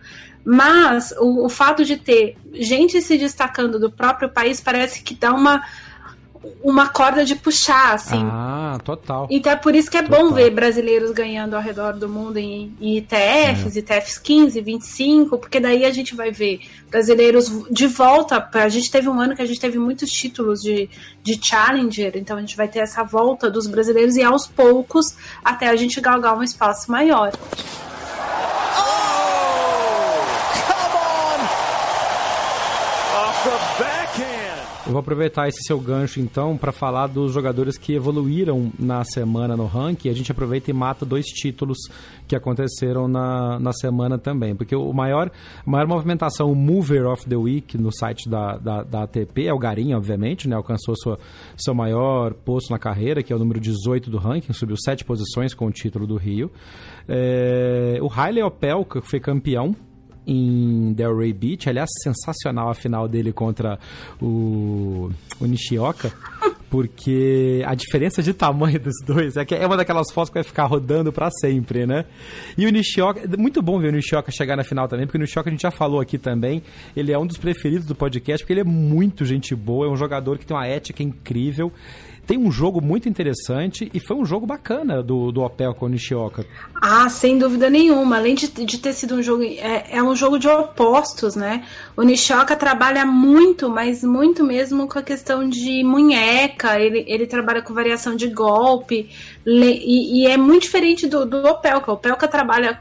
Mas o, o fato de ter gente se destacando do próprio país parece que dá uma uma corda de puxar, assim. Ah, total. Então é por isso que é total. bom ver brasileiros ganhando ao redor do mundo em, em ITFs, é. ITFs 15, 25, porque daí a gente vai ver brasileiros de volta. A gente teve um ano que a gente teve muitos títulos de, de Challenger, então a gente vai ter essa volta dos brasileiros e aos poucos até a gente galgar um espaço maior. Vou aproveitar esse seu gancho então para falar dos jogadores que evoluíram na semana no ranking. A gente aproveita e mata dois títulos que aconteceram na, na semana também. Porque o maior, maior movimentação, o Mover of the Week no site da, da, da ATP é o Garim, obviamente, né? Alcançou sua, seu maior posto na carreira, que é o número 18 do ranking, subiu sete posições com o título do Rio. É, o Haile Opelka, foi campeão em Delray Beach. Aliás, sensacional a final dele contra o, o Nishioka. Porque a diferença de tamanho dos dois é que é uma daquelas fotos que vai ficar rodando para sempre, né? E o Nishioka, muito bom ver o Nishioka chegar na final também, porque o Nishioka a gente já falou aqui também, ele é um dos preferidos do podcast, porque ele é muito gente boa, é um jogador que tem uma ética incrível tem um jogo muito interessante e foi um jogo bacana do, do Opel com o Nishioka. Ah, sem dúvida nenhuma. Além de, de ter sido um jogo. É, é um jogo de opostos, né? O Nishioka trabalha muito, mas muito mesmo com a questão de munheca. Ele, ele trabalha com variação de golpe. E, e é muito diferente do, do Opelka. O Opelka trabalha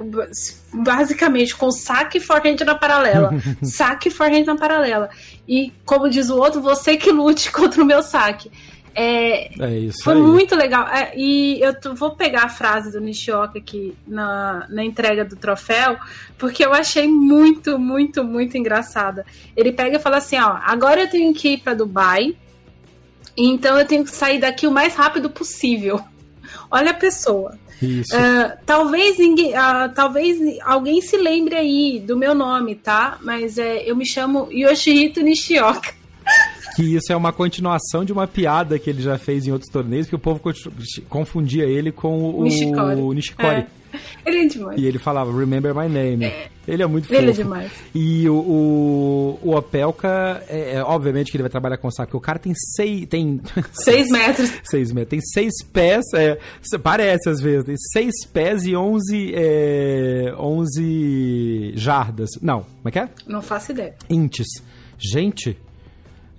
basicamente com saque e forehand na paralela. saque e forehand na paralela. E, como diz o outro, você que lute contra o meu saque. É, é isso foi aí. muito legal. É, e eu tô, vou pegar a frase do Nishioka aqui na, na entrega do troféu, porque eu achei muito, muito, muito engraçada. Ele pega e fala assim: ó, agora eu tenho que ir para Dubai, então eu tenho que sair daqui o mais rápido possível. Olha a pessoa. Uh, talvez, ninguém, uh, talvez alguém se lembre aí do meu nome, tá? Mas é, eu me chamo Yoshihito Nishioka. Que isso é uma continuação de uma piada que ele já fez em outros torneios, que o povo confundia ele com o Nishikori. O Nishikori. É. Ele é demais. E ele falava, remember my name. É. Ele é muito fofo. Ele é demais. E o, o, o Opelka, é, é, obviamente que ele vai trabalhar com saco, porque o cara tem seis... Tem seis metros. seis metros. Tem seis pés, é, parece às vezes, tem seis pés e onze, é, onze jardas. Não, como é que é? Não faço ideia. Inches. Gente...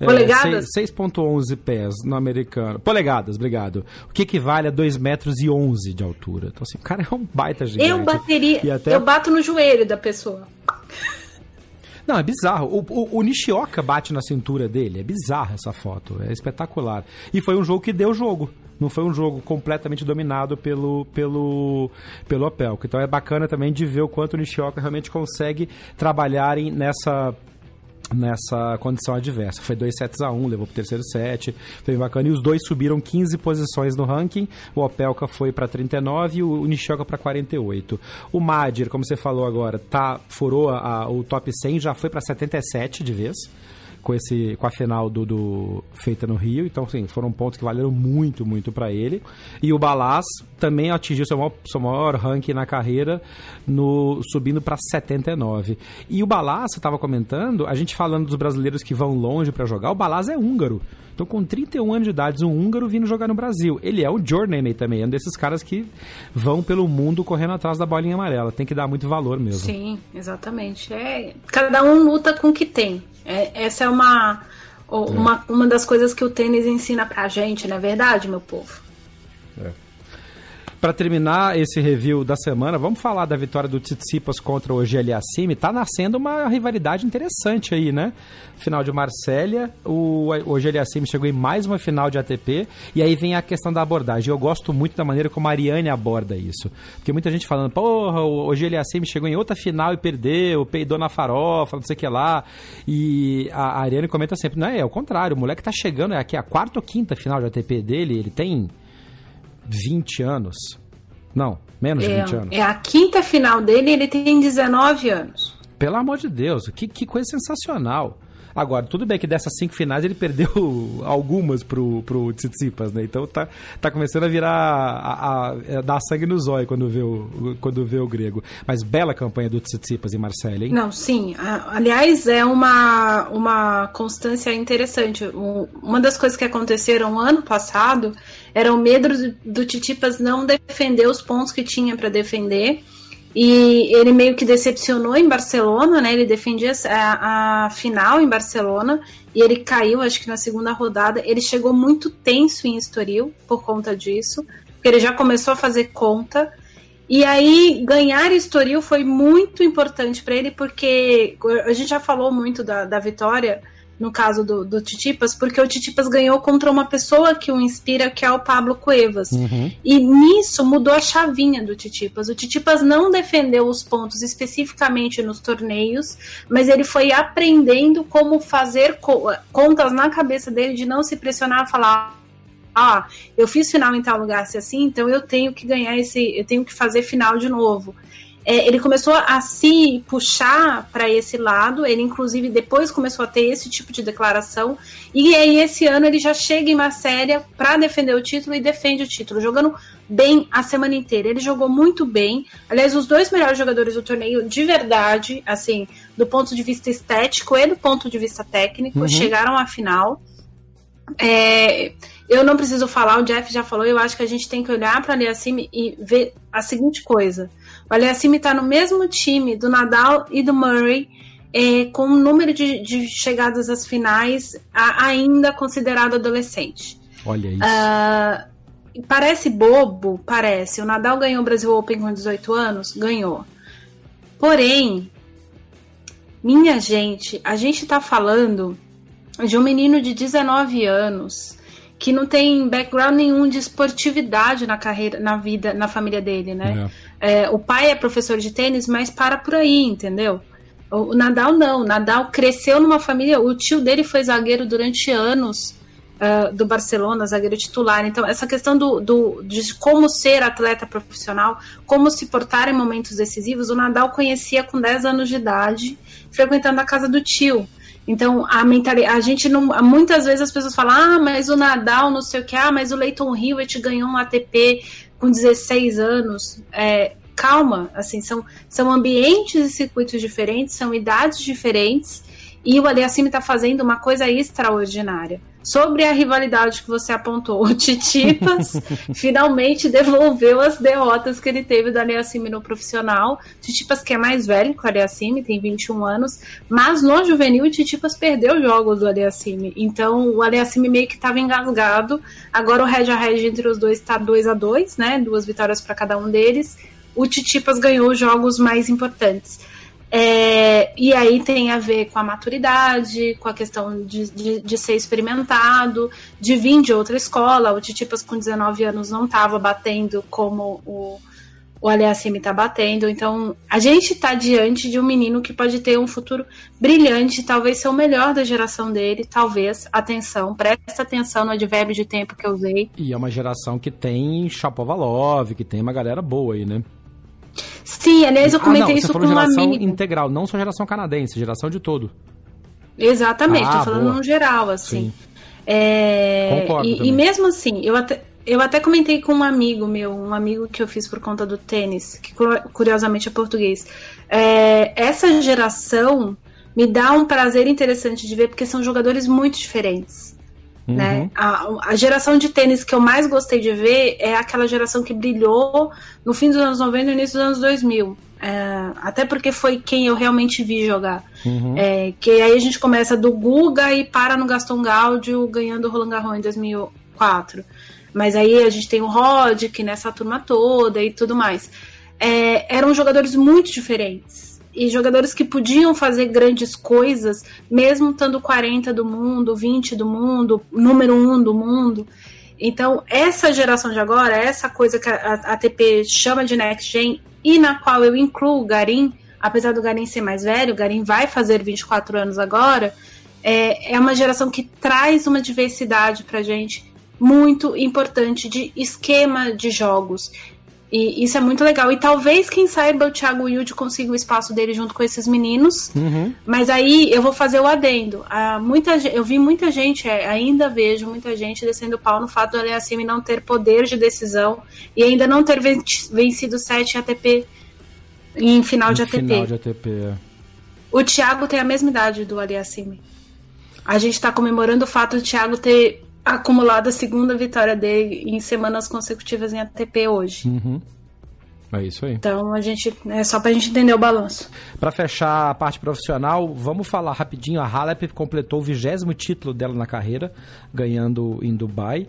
Polegadas? É, 6,11 pés no americano. Polegadas, obrigado. O que equivale a 2 metros e 11 de altura. Então, assim, o cara é um baita gigante. Eu bateria. Até... Eu bato no joelho da pessoa. Não, é bizarro. O, o, o, Nishioka bate na cintura dele. É bizarro essa foto. É espetacular. E foi um jogo que deu jogo. Não foi um jogo completamente dominado pelo, pelo, pelo Opelka. Então é bacana também de ver o quanto o Nishioka realmente consegue trabalhar em, nessa nessa condição adversa. Foi 2 sets a 1, um, levou pro terceiro set, foi bacana. E os dois subiram 15 posições no ranking. O Opelka foi para 39 e o Nishioka para 48. O Madir, como você falou agora, tá furou a, o top 100, já foi para 77 de vez com, esse, com a final do, do feita no Rio. Então, sim, foram pontos que valeram muito, muito para ele. E o Balas também atingiu seu maior, seu maior ranking na carreira, no, subindo para 79. E o Balas, você estava comentando, a gente falando dos brasileiros que vão longe para jogar, o Balas é húngaro. Então, com 31 anos de idade, um húngaro vindo jogar no Brasil. Ele é o Journeyman também, é um desses caras que vão pelo mundo correndo atrás da bolinha amarela. Tem que dar muito valor mesmo. Sim, exatamente. É, cada um luta com o que tem. É, essa é uma, uma, uma das coisas que o tênis ensina pra gente, não é verdade, meu povo? Para terminar esse review da semana, vamos falar da vitória do Tsitsipas contra o Geliassime. Tá nascendo uma rivalidade interessante aí, né? Final de Marsella, o, o Geliassime chegou em mais uma final de ATP, e aí vem a questão da abordagem. Eu gosto muito da maneira como a Ariane aborda isso. Porque muita gente falando, porra, o Geliassime chegou em outra final e perdeu, peidou na farofa, não sei o que lá. E a Ariane comenta sempre, não é, é o contrário, o moleque tá chegando, é aqui a quarta ou quinta final de ATP dele, ele tem 20 anos. Não, menos é, de 20 anos. É a quinta final dele ele tem 19 anos. Pelo amor de Deus, que, que coisa sensacional. Agora, tudo bem que dessas cinco finais ele perdeu algumas pro, pro Tsitsipas, né? Então tá, tá começando a virar. a, a, a dar sangue no zóio quando vê, o, quando vê o grego. Mas bela campanha do Tsitsipas e Marcelo, hein? Não, sim. Aliás, é uma, uma constância interessante. Uma das coisas que aconteceram ano passado era o medo do, do Titipas não defender os pontos que tinha para defender e ele meio que decepcionou em Barcelona, né? Ele defendia a, a, final em Barcelona e ele caiu, acho que na segunda rodada. Ele chegou muito tenso em Estoril por conta disso, porque ele já começou a fazer conta. E aí, ganhar Estoril foi muito importante para ele, porque a gente já falou muito da, da vitória no caso do, do Titipas, porque o Titipas ganhou contra uma pessoa que o inspira, que é o Pablo Cuevas. Uhum. E nisso mudou a chavinha do Titipas. O Titipas não defendeu os pontos especificamente nos torneios, mas ele foi aprendendo como fazer co contas na cabeça dele de não se pressionar a falar ah, eu fiz final em tal lugar se assim, então eu tenho que ganhar esse, eu tenho que fazer final de novo é, ele começou a se puxar para esse lado, ele inclusive depois começou a ter esse tipo de declaração, e aí esse ano ele já chega em Marsélia para defender o título e defende o título, jogando bem a semana inteira. Ele jogou muito bem. Aliás, os dois melhores jogadores do torneio, de verdade, assim, do ponto de vista estético e do ponto de vista técnico, uhum. chegaram à final. É, eu não preciso falar, o Jeff já falou, eu acho que a gente tem que olhar para Aliassime e ver a seguinte coisa. O Aliassime está no mesmo time do Nadal e do Murray, é, com um número de, de, chegadas às finais a, ainda considerado adolescente. Olha isso. Uh, parece bobo, parece. O Nadal ganhou o Brasil Open com 18 anos? Ganhou. Porém, minha gente, a gente está falando de um menino de 19 anos que não tem background nenhum de esportividade na carreira, na vida, na família dele, né? É. É, o pai é professor de tênis, mas para por aí, entendeu? O Nadal não, o Nadal cresceu numa família, o tio dele foi zagueiro durante anos uh, do Barcelona, zagueiro titular. Então, essa questão do, do, de como ser atleta profissional, como se portar em momentos decisivos, o Nadal conhecia com 10 anos de idade, frequentando a casa do tio. Então, a mentalidade, a gente não. Muitas vezes as pessoas falam, ah, mas o Nadal, não sei o que, ah, mas o Leighton Hewitt ganhou um ATP com 16 anos. É, calma, assim, são, são ambientes e circuitos diferentes, são idades diferentes, e o Aliassime está fazendo uma coisa extraordinária. Sobre a rivalidade que você apontou, o Titipas finalmente devolveu as derrotas que ele teve do Aliassime no profissional. Titipas que é mais velho que o Aliassime, tem 21 anos, mas no juvenil o Titipas perdeu jogos do Aliassime. Então o Aliassime meio que estava engasgado. Agora o head a head entre os dois está 2 a 2 né? Duas vitórias para cada um deles. O Titipas ganhou os jogos mais importantes. É, e aí tem a ver com a maturidade, com a questão de, de, de, ser experimentado, de vir de outra escola. O Titipas com 19 anos não estava batendo como o, o Aliassime está batendo. Então a gente está diante de um menino que pode ter um futuro brilhante, talvez ser o melhor da geração dele, talvez. Atenção, presta atenção no advérbio de tempo que eu usei. E é uma geração que tem Chapovalov, que tem uma galera boa aí, né? Sim, aliás, eu comentei ah, não, isso com uma geração integral, não só geração canadense, geração de todo. Exatamente, ah, tô falando boa. no geral, assim. Sim. É, Concordo e, e, mesmo assim, eu até, eu até comentei com um amigo meu, um amigo que eu fiz por conta do tênis, que curiosamente é português. É, essa geração me dá um prazer interessante de ver, porque são jogadores muito diferentes. Uhum. Né? A, a, geração de tênis que eu mais gostei de ver é aquela geração que brilhou no fim dos anos 90 e início dos anos 2000. É, até porque foi quem eu realmente vi jogar. Uhum. É, que aí a gente começa do Guga e para no Gaston Gaudio ganhando o Roland Garros em 2004. Mas aí a gente tem o Roddick nessa turma toda e tudo mais. É, eram jogadores muito diferentes e jogadores que podiam fazer grandes coisas, mesmo estando 40 do mundo, 20 do mundo, número 1 do mundo. Então, essa geração de agora, essa coisa que a ATP chama de Next Gen, e na qual eu incluo o Garim, apesar do Garim ser mais velho, o Garim vai fazer 24 anos agora, é, é uma geração que traz uma diversidade para gente muito importante de esquema de jogos, e isso é muito legal. E talvez, quem saiba, o Thiago Wilde consiga o espaço dele junto com esses meninos. Uhum. Mas aí eu vou fazer o adendo. Ah, muita, eu vi muita gente, é, ainda vejo muita gente descendo o pau no fato do Aliassime não ter poder de decisão e ainda não ter vencido 7 ATP em final em de ATP. Final de ATP é. O Thiago tem a mesma idade do Aliassime. A gente está comemorando o fato do Thiago ter acumulado a segunda vitória dele em semanas consecutivas em ATP hoje. Uhum. É isso aí. Então a gente é só pra gente entender o balanço. Para fechar a parte profissional, vamos falar rapidinho. A Halep completou o vigésimo título dela na carreira, ganhando em Dubai.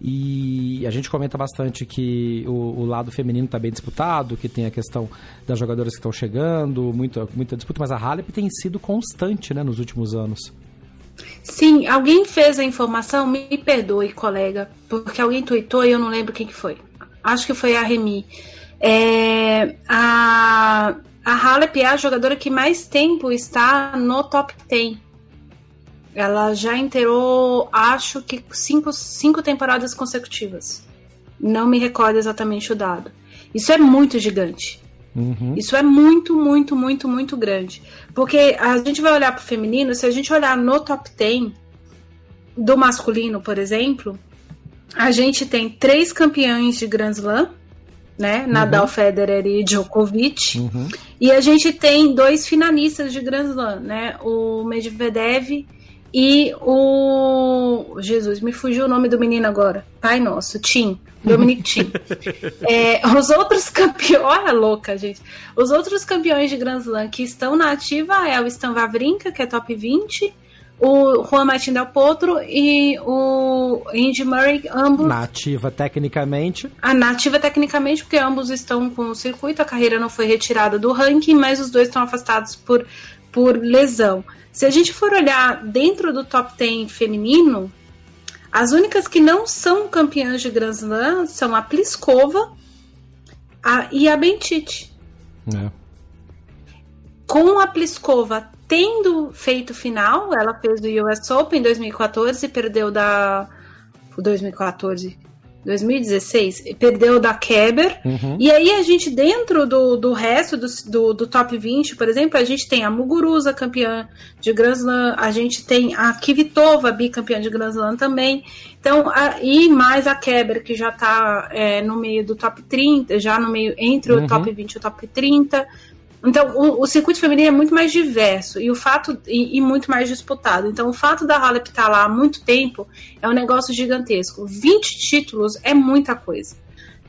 E a gente comenta bastante que o, o lado feminino está bem disputado, que tem a questão das jogadoras que estão chegando, muita, muita disputa, mas a Halep tem sido constante né, nos últimos anos. Sim, alguém fez a informação, me perdoe, colega, porque alguém tweetou e eu não lembro quem que foi. Acho que foi a Remy. É, a, a Halep é a jogadora que mais tempo está no top 10. Ela já inteirou, acho que cinco, cinco temporadas consecutivas. Não me recordo exatamente o dado. Isso é muito gigante. Uhum. Isso é muito, muito, muito, muito grande. Porque a gente vai olhar para o feminino, se a gente olhar no top 10 do masculino, por exemplo, a gente tem três campeões de Grand Slam, né? Uhum. Nadal, Federer e Djokovic. Uhum. E a gente tem dois finalistas de Grand Slam, né? O Medvedev e o. Jesus, me fugiu o nome do menino agora. Pai nosso, Tim. Dominic Tim. é, os outros campeões. Olha, louca, gente. Os outros campeões de Grand Slam que estão na ativa é o Stan Wawrinka, que é top 20, o Juan Martin Del Potro e o Andy Murray, ambos. Nativa tecnicamente. A nativa tecnicamente, porque ambos estão com o circuito, a carreira não foi retirada do ranking, mas os dois estão afastados por, por lesão. Se a gente for olhar dentro do top 10 feminino, as únicas que não são campeãs de Grand Slam são a Pliskova a, e a Bentite. É. Com a Pliskova tendo feito final, ela fez o US Open em 2014 e perdeu da 2014 2016, perdeu da Keber. Uhum. E aí a gente, dentro do, do resto do, do, do, top 20, por exemplo, a gente tem a Muguruza, campeã de Grand Slam, a gente tem a Kivitova, bicampeã de Grand Slam também. Então, a, e mais a Keber, que já está é, no meio do top 30, já no meio entre o uhum. top 20 e o top 30. Então, o, o, circuito feminino é muito mais diverso e o fato e, e muito mais disputado. Então, o fato da Halep estar lá há muito tempo é um negócio gigantesco. 20 títulos é muita coisa.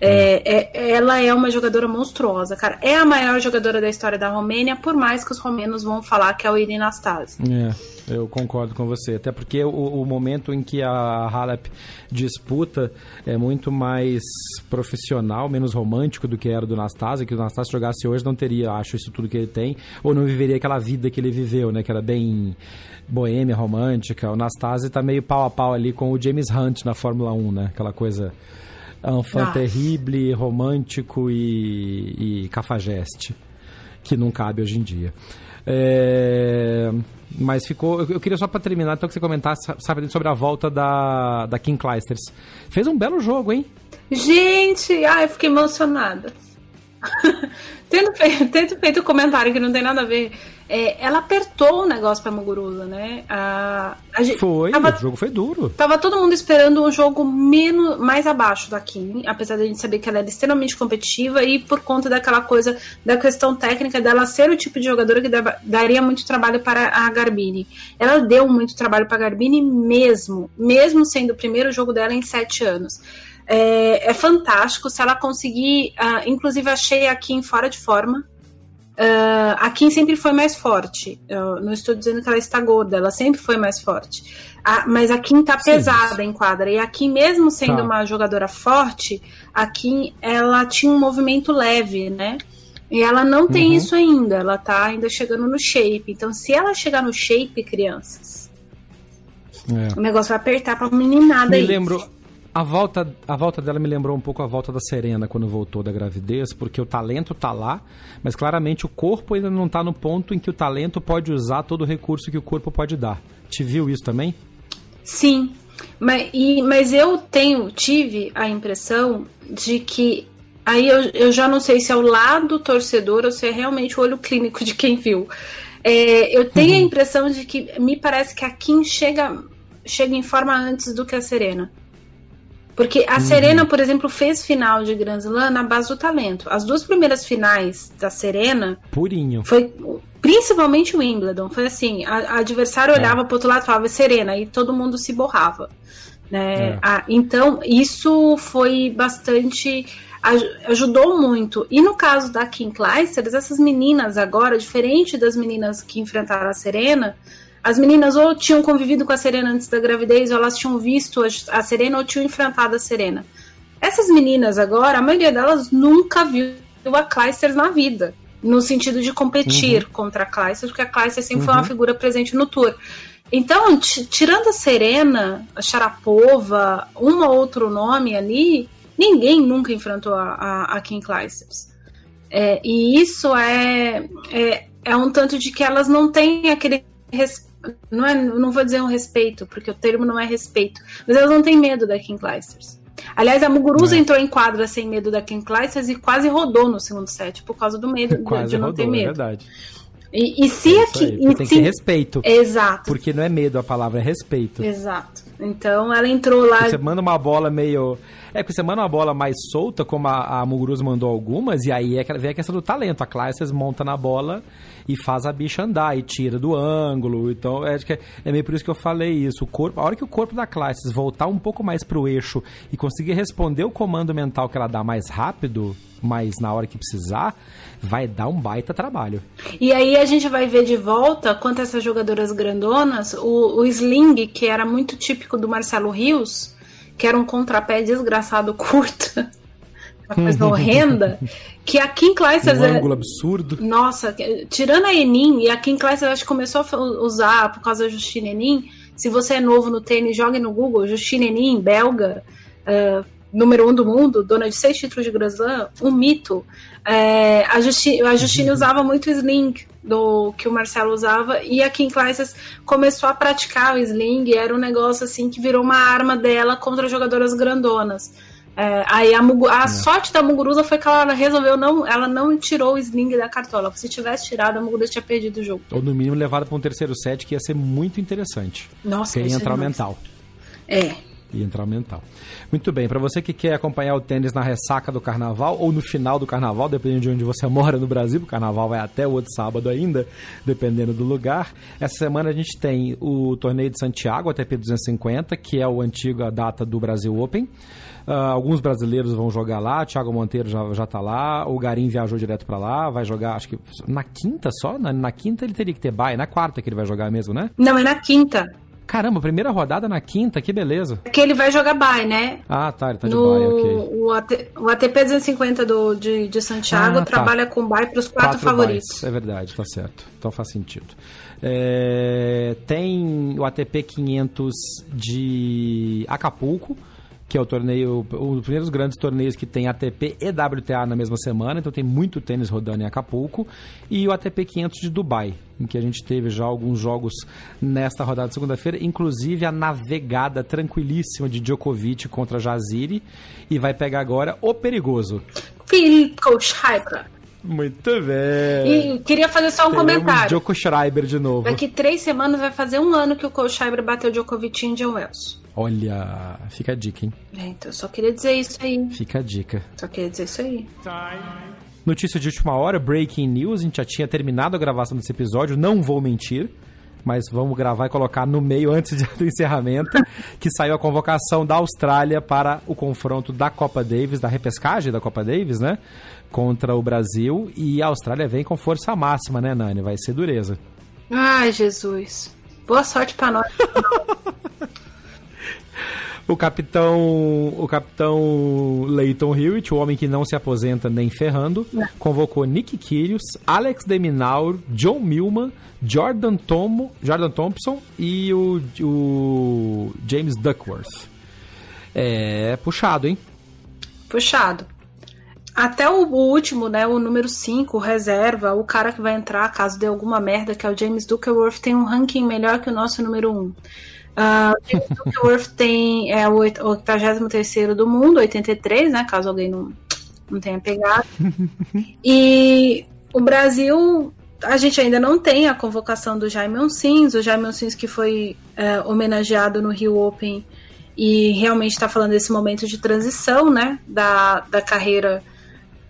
É, é, ela é uma jogadora monstruosa, cara. É a maior jogadora da história da Romênia, por mais que os romenos vão falar que é o Irina Stasi. É, eu concordo com você. Até porque o, o, momento em que a Halep disputa é muito mais profissional, menos romântico do que era do Nastase. Que o Nastase jogasse hoje não teria, acho, isso tudo que ele tem, ou não viveria aquela vida que ele viveu, né? Que era bem boêmia, romântica. O Nastase tá meio pau a pau ali com o James Hunt na Fórmula 1, né? Aquela coisa enfant terrible, romântico e, e cafajeste, que não cabe hoje em dia. É, mas ficou. Eu queria só para terminar, então que você comentasse sabe, sobre a volta da, da King Clijsters. Fez um belo jogo, hein? Gente, ai, fiquei emocionada. tendo, feito, tendo feito um comentário que não tem nada a ver é, ela apertou o negócio pra Muguruza, né? A, a gente, foi, tava, o jogo foi duro. Tava todo mundo esperando um jogo menos, mais abaixo da Kim, apesar de a gente saber que ela era extremamente competitiva e por conta daquela coisa, da questão técnica dela ser o tipo de jogadora que daria muito trabalho para a Garbini. Ela deu muito trabalho para a Garbini mesmo, mesmo sendo o primeiro jogo dela em sete anos. É, é fantástico se ela conseguir, uh, inclusive achei a Kim fora de forma, Uh, a Kim sempre foi mais forte. Eu não estou dizendo que ela está gorda, ela sempre foi mais forte. A, mas a Kim tá pesada em quadra. E a Kim, mesmo sendo tá. uma jogadora forte, a Kim ela tinha um movimento leve, né? E ela não tem uhum. isso ainda, ela tá ainda chegando no shape. Então, se ela chegar no shape, crianças, é. o negócio vai apertar pra meninada Me aí. lembro, a volta, a volta dela me lembrou um pouco a volta da Serena quando voltou da gravidez, porque o talento tá lá, mas claramente o corpo ainda não tá no ponto em que o talento pode usar todo o recurso que o corpo pode dar. Te viu isso também? Sim, mas, e, mas eu tenho, tive a impressão de que aí eu, eu já não sei se é o lado torcedor ou se é realmente o olho clínico de quem viu. É, eu tenho uhum. a impressão de que me parece que a Kim chega, chega em forma antes do que a Serena. Porque a uhum. Serena, por exemplo, fez final de Grand Slam na base do talento. As duas primeiras finais da Serena. Purinho. Foi principalmente o Wimbledon. Foi assim: a, a adversário é. olhava pro outro lado e falava Serena, e todo mundo se borrava. Né? É. Ah, então, isso foi bastante. ajudou muito. E no caso da Kim Clijsters, essas meninas agora, diferente das meninas que enfrentaram a Serena, as meninas ou tinham convivido com a Serena antes da gravidez, ou elas tinham visto a Serena ou tinham enfrentado a Serena. Essas meninas agora, a maioria delas nunca viu a Clijsters na vida, no sentido de competir uhum. contra a Clijsters, porque a Clijsters sempre uhum. foi uma uhum. figura presente no tour. Então, tirando a Serena, a Sharapova, um ou outro nome ali, ninguém nunca enfrentou a, a, a Kim Clijsters. É, e isso é, é, é um tanto de que elas não têm aquele respeito não, é, não vou dizer um respeito, porque o termo não é respeito, mas elas não têm medo da King Clijsters. Aliás, a Muguruza é. entrou em quadra sem medo da King Clijsters e quase rodou no segundo set por causa do medo quase de não rodou, ter medo. É verdade. E, e se é aqui. Aí, tem se... que ter respeito. Exato. Porque não é medo a palavra, é respeito. Exato. Então ela entrou lá. Você manda uma bola meio. É, porque você manda uma bola mais solta, como a, a Muguruza mandou algumas, e aí é, vem a questão do talento. A Classes monta na bola e faz a bicha andar, e tira do ângulo. Então, é, é meio por isso que eu falei isso. O corpo, a hora que o corpo da Classes voltar um pouco mais pro eixo e conseguir responder o comando mental que ela dá mais rápido, mais na hora que precisar, vai dar um baita trabalho. E aí a gente vai ver de volta, quanto a essas jogadoras grandonas, o, o sling, que era muito típico do Marcelo Rios, que era um contrapé desgraçado curto, uma coisa horrenda, que a Kim Clijsters... Um ângulo absurdo. Nossa, tirando a Enin, e a Kim Clijsters acho que começou a usar por causa da Justine Enin, se você é novo no tênis, jogue no Google, Justine Enin, belga, uh, número um do mundo, dona de seis títulos de Grand Slam, um mito. É, a, Justi a Justine usava muito sling do que o Marcelo usava e a Kim Clijsters começou a praticar o sling e era um negócio assim que virou uma arma dela contra jogadoras grandonas. É, aí a, Mugu, a é. sorte da Muguruza foi que ela resolveu não, ela não tirou o sling da cartola. Se tivesse tirado, a Muguruza tinha perdido o jogo. Ou no mínimo levado para um terceiro set que ia ser muito interessante. Nossa, ia entrar mental. É, e entrar mental. Muito bem, para você que quer acompanhar o tênis na ressaca do carnaval ou no final do carnaval, dependendo de onde você mora no Brasil, o carnaval vai até o outro sábado ainda, dependendo do lugar. Essa semana a gente tem o torneio de Santiago, ATP 250, que é o antigo data do Brasil Open. Uh, alguns brasileiros vão jogar lá, Thiago Monteiro já, já tá lá, o Garim viajou direto para lá, vai jogar, acho que na quinta só? Na, na quinta ele teria que ter bye, na quarta que ele vai jogar mesmo, né? Não, é na quinta. Caramba, primeira rodada na quinta, que beleza. É que ele vai jogar bye, né? Ah, tá, ele tá de no, bye, ok. O, AT, o ATP 250 do, de, de Santiago ah, tá. trabalha com bye para os quatro, quatro favoritos. Byes. É verdade, tá certo. Então faz sentido. É, tem o ATP 500 de Acapulco, que é o torneio, um dos primeiros grandes torneios que tem ATP e WTA na mesma semana, então tem muito tênis rodando em Acapulco, e o ATP 500 de Dubai, em que a gente teve já alguns jogos nesta rodada de segunda-feira, inclusive a navegada tranquilíssima de Djokovic contra Jaziri, e vai pegar agora o perigoso. Philip Schreiber. Muito bem. E queria fazer só um Teremos comentário. Djoko Schreiber de novo. Daqui três semanas vai fazer um ano que o Cole Schreiber bateu Djokovic em Indian Wells. Olha, fica a dica, hein? É, então, só queria dizer isso aí. Fica a dica. Só queria dizer isso aí. Notícia de última hora, breaking news. A gente já tinha terminado a gravação desse episódio, não vou mentir. Mas vamos gravar e colocar no meio antes do encerramento, que saiu a convocação da Austrália para o confronto da Copa Davis, da repescagem da Copa Davis, né? Contra o Brasil. E a Austrália vem com força máxima, né, Nani? Vai ser dureza. Ai, Jesus. Boa sorte para nós. O capitão, o capitão Leighton Hewitt, o homem que não se aposenta nem ferrando, é. convocou Nick Kyrgios, Alex Deminaur, John Millman, Jordan, Tomo, Jordan Thompson e o, o James Duckworth. É puxado, hein? Puxado. Até o, o último, né, o número 5, reserva, o cara que vai entrar caso dê alguma merda, que é o James Duckworth, tem um ranking melhor que o nosso número 1. Um. Uh, o Worth tem é o 83 do mundo, 83, né? Caso alguém não, não tenha pegado. E o Brasil, a gente ainda não tem a convocação do Jaime Onsins, o Jaime Onsins que foi é, homenageado no Rio Open e realmente está falando desse momento de transição, né? Da, da carreira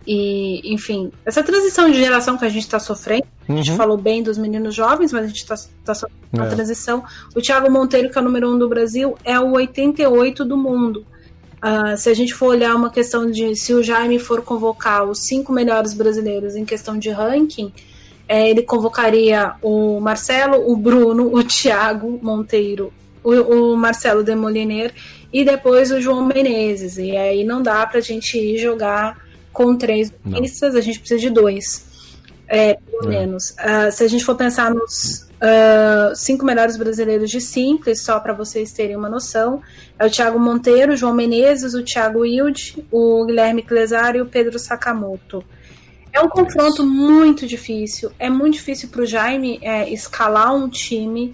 e, enfim, essa transição de geração que a gente está sofrendo, uhum. a gente uhum. falou bem dos meninos jovens, mas a gente está tá sofrendo uma é. transição. O Thiago Monteiro, que é o número um do Brasil, é o 88 do mundo. Uh, se a gente for olhar uma questão de se o Jaime for convocar os cinco melhores brasileiros em questão de ranking, é, ele convocaria o Marcelo, o Bruno, o Thiago Monteiro, o, o Marcelo Demoliner e depois o João Menezes. E aí não dá para a gente ir jogar com três tenistas, a gente precisa de dois. É, pelo é. menos. Uh, se a gente for pensar nos uh, cinco melhores brasileiros de simples, só para vocês terem uma noção, é o Thiago Monteiro, o João Menezes, o Thiago Wilde, o Guilherme Clesar e o Pedro Sakamoto. É um confronto Isso. muito difícil. É muito difícil para o Jaime é, escalar um time.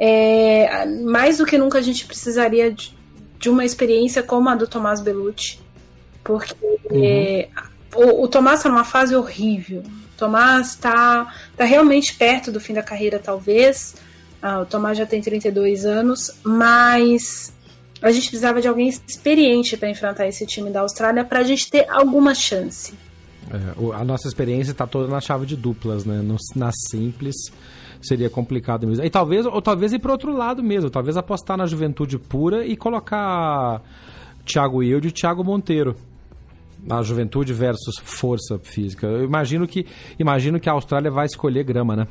É, mais do que nunca a gente precisaria de, de uma experiência como a do Tomás Belucci porque uhum. o, o Tomás está numa fase horrível. O Tomás está tá realmente perto do fim da carreira, talvez. Ah, o Tomás já tem 32 anos, mas a gente precisava de alguém experiente para enfrentar esse time da Austrália para a gente ter alguma chance. É, a nossa experiência está toda na chave de duplas, né? Na simples seria complicado mesmo. E talvez, ou talvez ir para outro lado mesmo, talvez apostar na juventude pura e colocar Thiago Wilde e Thiago Monteiro. A juventude versus força física. Eu imagino que, imagino que a Austrália vai escolher grama, né?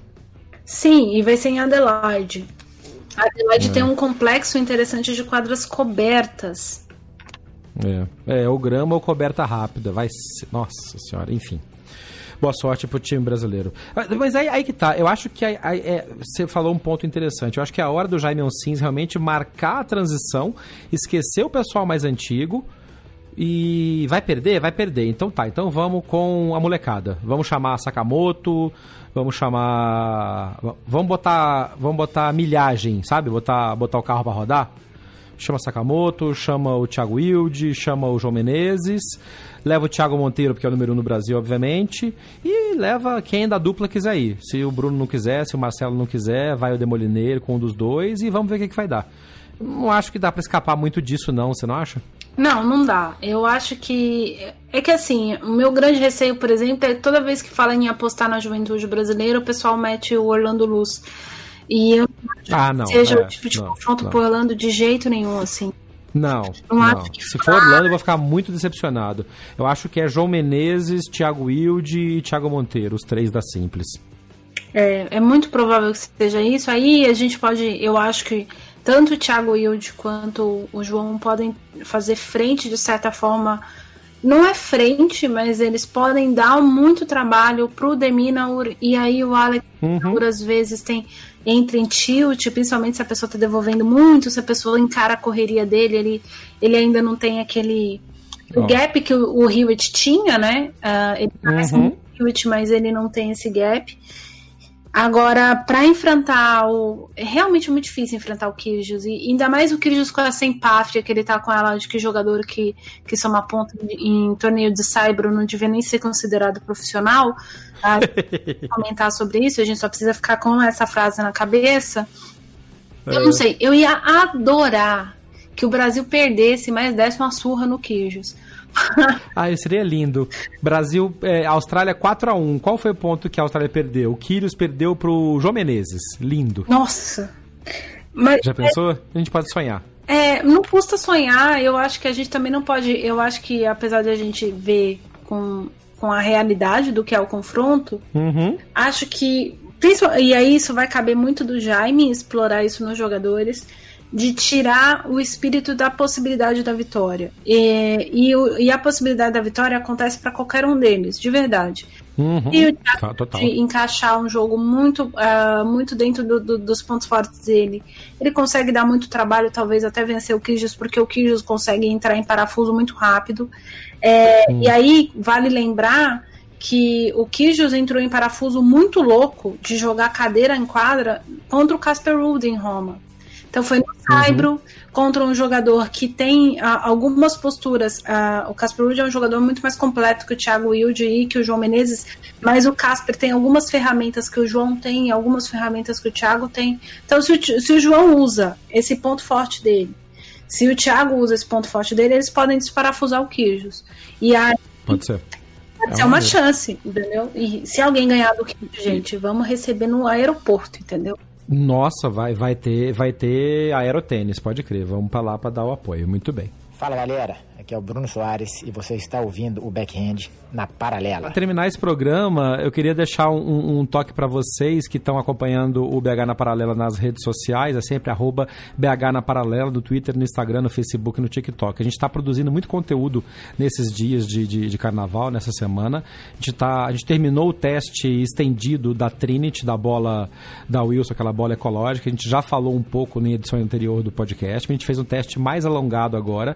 Sim, e vai ser em Adelaide. A Adelaide é. tem um complexo interessante de quadras cobertas. É, é ou grama ou coberta rápida. Vai ser... Nossa senhora, enfim. Boa sorte pro time brasileiro. Ah, mas aí, aí que tá, eu acho que aí, aí, é, você falou um ponto interessante. Eu acho que é a hora do Jaime Onsins realmente marcar a transição, esquecer o pessoal mais antigo, e vai perder? Vai perder. Então tá, então vamos com a molecada. Vamos chamar Sakamoto, vamos chamar. Vamos botar. Vamos botar milhagem, sabe? Botar, botar o carro para rodar. Chama Sakamoto, chama o Thiago Wilde, chama o João Menezes, leva o Thiago Monteiro, porque é o número um no Brasil, obviamente, e leva quem da dupla quiser ir. Se o Bruno não quiser, se o Marcelo não quiser, vai o Demolineiro com um dos dois e vamos ver o que, que vai dar. Não acho que dá para escapar muito disso, não, você não acha? Não, não dá. Eu acho que. É que assim, o meu grande receio, por exemplo, é toda vez que fala em apostar na juventude brasileira, o pessoal mete o Orlando Luz. E eu ah, não, seja é, o tipo de não, confronto não. pro Orlando de jeito nenhum, assim. Não, não, não. se for Orlando eu vou ficar muito decepcionado. Eu acho que é João Menezes, Thiago Wilde e Thiago Monteiro, os três da Simples. É, é muito provável que seja isso. Aí a gente pode, eu acho que tanto o Thiago Wilde quanto o João podem fazer frente de certa forma. Não é frente, mas eles podem dar muito trabalho pro Deminaur e aí o Alex uhum. às vezes tem entra em tilt, principalmente se a pessoa está devolvendo muito, se a pessoa encara a correria dele, ele, ele ainda não tem aquele o gap que o, o Hewitt tinha, né? Uh, ele parece uhum. muito Hewitt, mas ele não tem esse gap. Agora, para enfrentar o. É realmente muito difícil enfrentar o Kyrgios. E ainda mais o Kyrgios com essa empáfia que ele tá com ela de que jogador que, que soma ponto em, em torneio de Cyber não devia nem ser considerado profissional. A comentar sobre isso, a gente só precisa ficar com essa frase na cabeça. Eu não é. sei, eu ia adorar que o Brasil perdesse, mas desse uma surra no Kyrgios. ah, seria lindo. Brasil, é, Austrália 4 a 1 Qual foi o ponto que a Austrália perdeu? O Kyrgios perdeu pro João Menezes. Lindo. Nossa. Mas, Já pensou? É, a gente pode sonhar. É, não custa sonhar. Eu acho que a gente também não pode. Eu acho que apesar de a gente ver com, com a realidade do que é o confronto, uhum. acho que. E aí isso vai caber muito do Jaime explorar isso nos jogadores de tirar o espírito da possibilidade da vitória. E, e, e a possibilidade da vitória acontece para qualquer um deles, de verdade. Uhum. E o Thiago tá, de encaixar um jogo muito, uh, muito dentro do, do, dos pontos fortes dele. Ele consegue dar muito trabalho, talvez até vencer o Kijos, porque o Kijos consegue entrar em parafuso muito rápido. É, uhum. E aí, vale lembrar que o Kijos entrou em parafuso muito louco de jogar cadeira em quadra contra o Casper Ruud em Roma. Então foi no Saibro uhum. contra um jogador que tem uh, algumas posturas. Uh, o Casper Ruud é um jogador muito mais completo que o Thiago Wilde e que o João Menezes, mas o Casper tem algumas ferramentas que o João tem, algumas ferramentas que o Thiago tem. Então, se o, se o João usa esse ponto forte dele, se o Thiago usa esse ponto forte dele, eles podem desparafusar o Quijos. E aí. Pode ser. Pode é ser uma, uma chance, entendeu? E se alguém ganhar do Quijos, gente, vamos receber no aeroporto, entendeu? Nossa, vai, vai ter, vai ter aerotênis, pode crer. Vamos para lá para dar o apoio. Muito bem. Fala galera, aqui é o Bruno Soares e você está ouvindo o Backhand na Paralela. Para terminar esse programa, eu queria deixar um, um toque para vocês que estão acompanhando o BH na Paralela nas redes sociais, é sempre arroba BH na Paralela, no Twitter, no Instagram, no Facebook, no TikTok. A gente está produzindo muito conteúdo nesses dias de, de, de, carnaval, nessa semana. A gente, tá, a gente terminou o teste estendido da Trinity, da bola da Wilson, aquela bola ecológica. A gente já falou um pouco na edição anterior do podcast, a gente fez um teste mais alongado agora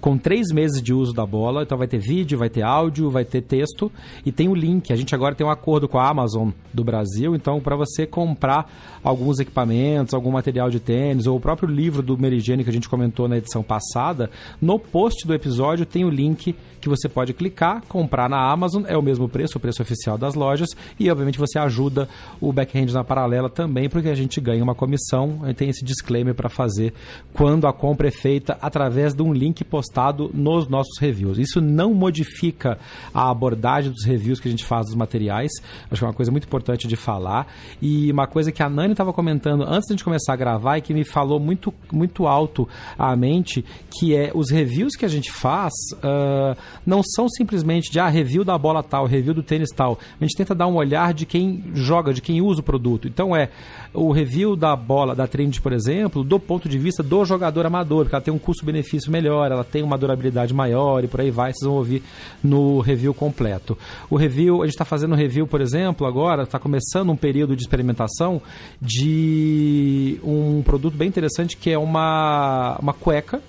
com três meses de uso da bola. Então vai ter vídeo, vai ter áudio, vai ter texto e tem o link. A gente agora tem um acordo com a Amazon do Brasil, então para você comprar alguns equipamentos, algum material de tênis ou o próprio livro do Merigene que a gente comentou na edição passada, no post do episódio tem o link que você pode clicar, comprar na Amazon, é o mesmo preço, o preço oficial das lojas, e obviamente você ajuda o backhand na paralela também, porque a gente ganha uma comissão, tem esse disclaimer para fazer quando a compra é feita através de um link postado nos nossos reviews. Isso não modifica a abordagem dos reviews que a gente faz dos materiais, acho que é uma coisa muito importante de falar, e uma coisa que a Nani estava comentando antes de a gente começar a gravar e que me falou muito, muito alto à mente, que é os reviews que a gente faz, uh, não são simplesmente de ah, review da bola tal, review do tênis tal. A gente tenta dar um olhar de quem joga, de quem usa o produto. Então é o review da bola, da Trend, por exemplo, do ponto de vista do jogador amador, porque ela tem um custo-benefício melhor, ela tem uma durabilidade maior e por aí vai, vocês vão ouvir no review completo. O review, a gente está fazendo um review, por exemplo, agora, está começando um período de experimentação de um produto bem interessante que é uma, uma cueca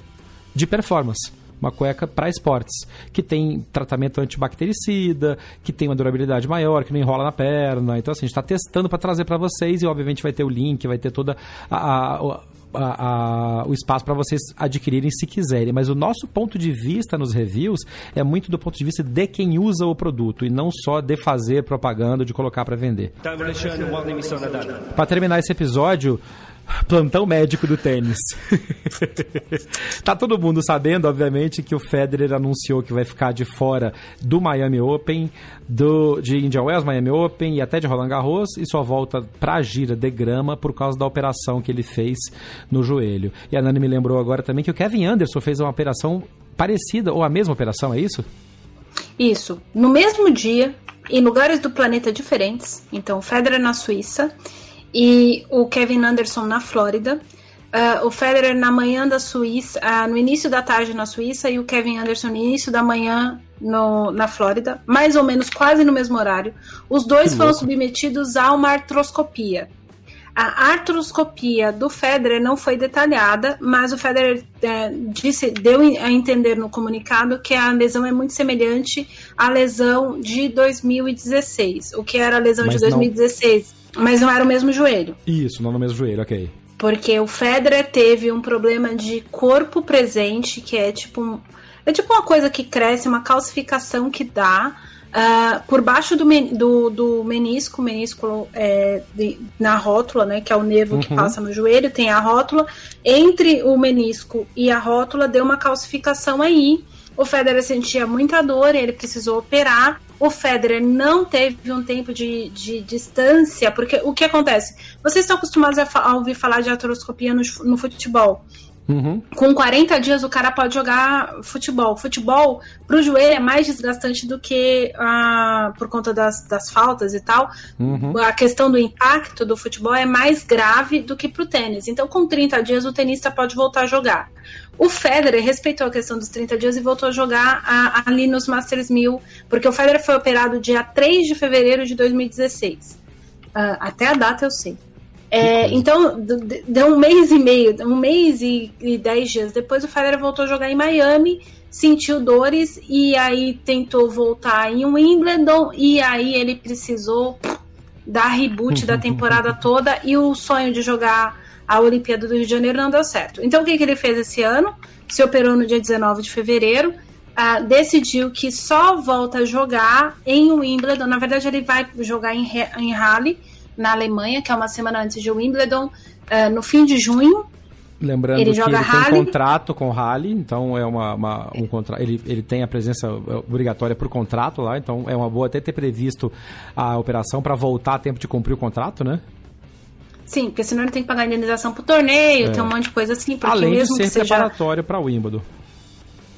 de performance uma cueca para esportes, que tem tratamento antibactericida, que tem uma durabilidade maior, que não enrola na perna. Então, assim, a gente está testando para trazer para vocês e, obviamente, vai ter o link, vai ter toda a, a, a, o espaço para vocês adquirirem se quiserem. Mas o nosso ponto de vista nos reviews é muito do ponto de vista de quem usa o produto e não só de fazer propaganda, de colocar para vender. Para terminar esse episódio, Plantão médico do tênis. tá todo mundo sabendo, obviamente, que o Federer anunciou que vai ficar de fora do Miami Open, do, de Indian Wells, Miami Open e até de Roland Garros e só volta pra gira de grama por causa da operação que ele fez no joelho. E a Nani me lembrou agora também que o Kevin Anderson fez uma operação parecida, ou a mesma operação, é isso? Isso. No mesmo dia, em lugares do planeta diferentes. Então, o Federer na Suíça e o Kevin Anderson na Flórida. Uh, o Federer na manhã da Suíça, uh, no início da tarde na Suíça, e o Kevin Anderson no início da manhã no, na Flórida, mais ou menos quase no mesmo horário. Os dois foram submetidos a uma artroscopia. A artroscopia do Federer não foi detalhada, mas o Federer é, disse, deu a entender no comunicado que a lesão é muito semelhante à lesão de 2016. O que era a lesão mas de 2016? Não mas não era o mesmo joelho. Isso, não no mesmo joelho, ok. Porque o Federer teve um problema de corpo presente, que é tipo um, é tipo uma coisa que cresce, uma calcificação que dá uh, por baixo do, do, do menisco, menisco é, de, na rótula, né, que é o nervo uhum. que passa no joelho, tem a rótula. Entre o menisco e a rótula deu uma calcificação aí. O Federer sentia muita dor, ele precisou operar. O Federer não teve um tempo de, de distância, porque o que acontece? Vocês estão acostumados a, a ouvir falar de artroscopia no, no futebol. Uhum. Com 40 dias o cara pode jogar futebol. Futebol pro joelho é mais desgastante do que ah, por conta das, das faltas e tal. Uhum. A questão do impacto do futebol é mais grave do que pro tênis. Então, com 30 dias, o tenista pode voltar a jogar. O Federer respeitou a questão dos 30 dias e voltou a jogar a, ali nos Masters 1000, porque o Federer foi operado dia 3 de fevereiro de 2016. Uh, ah, até a data eu sei. É, então, deu um mês e meio, um mês e, e dez dias depois, o Federer voltou a jogar em Miami, sentiu dores e aí tentou voltar em Wimbledon e aí ele precisou dar reboot da temporada toda e o sonho de jogar a Olimpíada do Rio de Janeiro não deu certo. Então, o que, que ele fez esse ano? Se operou no dia 19 de fevereiro, uh, decidiu que só volta a jogar em Wimbledon. Na verdade, ele vai jogar em, em Halle, na Alemanha, que é uma semana antes de Wimbledon, uh, no fim de junho. Lembrando ele que ele Halle. tem contrato com o Halle, então é uma, uma um contra... ele, ele tem a presença obrigatória por contrato lá, então é uma boa até ter previsto a operação para voltar a tempo de cumprir o contrato, né? Sim, porque senão ele tem que pagar indenização pro torneio, é. tem um monte de coisa assim. Além mesmo de ser preparatório para o Wimbledon.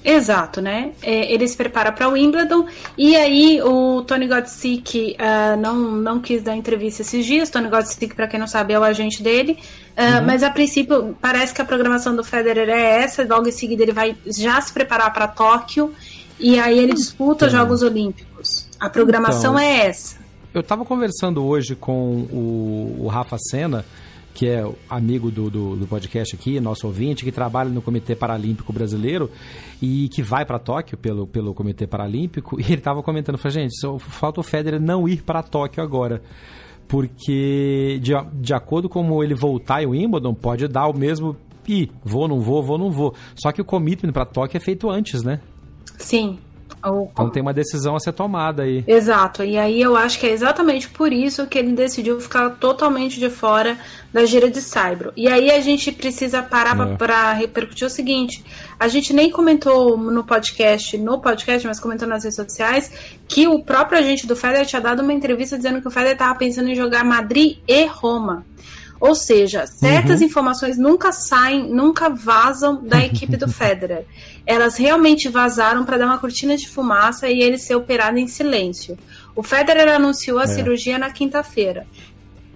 Exato, né? É, ele se prepara para o Wimbledon e aí o Tony Godsick uh, não, não quis dar entrevista esses dias. Tony Godsick, para quem não sabe, é o agente dele. Uh, uhum. Mas a princípio parece que a programação do Federer é essa. Logo em seguida ele vai já se preparar para Tóquio e aí ele disputa então. os Jogos Olímpicos. A programação então. é essa eu estava conversando hoje com o, o Rafa Senna que é amigo do, do, do, podcast aqui, nosso ouvinte, que trabalha no Comitê Paralímpico Brasileiro e que vai para Tóquio pelo, pelo Comitê Paralímpico, e ele estava comentando, falou, gente, só falta o Federer não ir para Tóquio agora. Porque, de, de acordo com como ele voltar em Wimbledon, pode dar o mesmo e vou, não vou, vou, não vou. Só que o commitment para Tóquio é feito antes, né? Sim, então tem uma decisão a ser tomada aí. Exato, e aí eu acho que é exatamente por isso que ele decidiu ficar totalmente de fora da gira de Saibro. E aí a gente precisa parar é. para repercutir o seguinte: a gente nem comentou no podcast, no podcast, mas comentou nas redes sociais, que o próprio agente do Federer tinha dado uma entrevista dizendo que o Federer estava pensando em jogar Madrid e Roma. Ou seja, certas uhum. informações nunca saem, nunca vazam da equipe do Federer. Elas realmente vazaram para dar uma cortina de fumaça e ele ser operado em silêncio. O Federer anunciou a é. cirurgia na quinta-feira.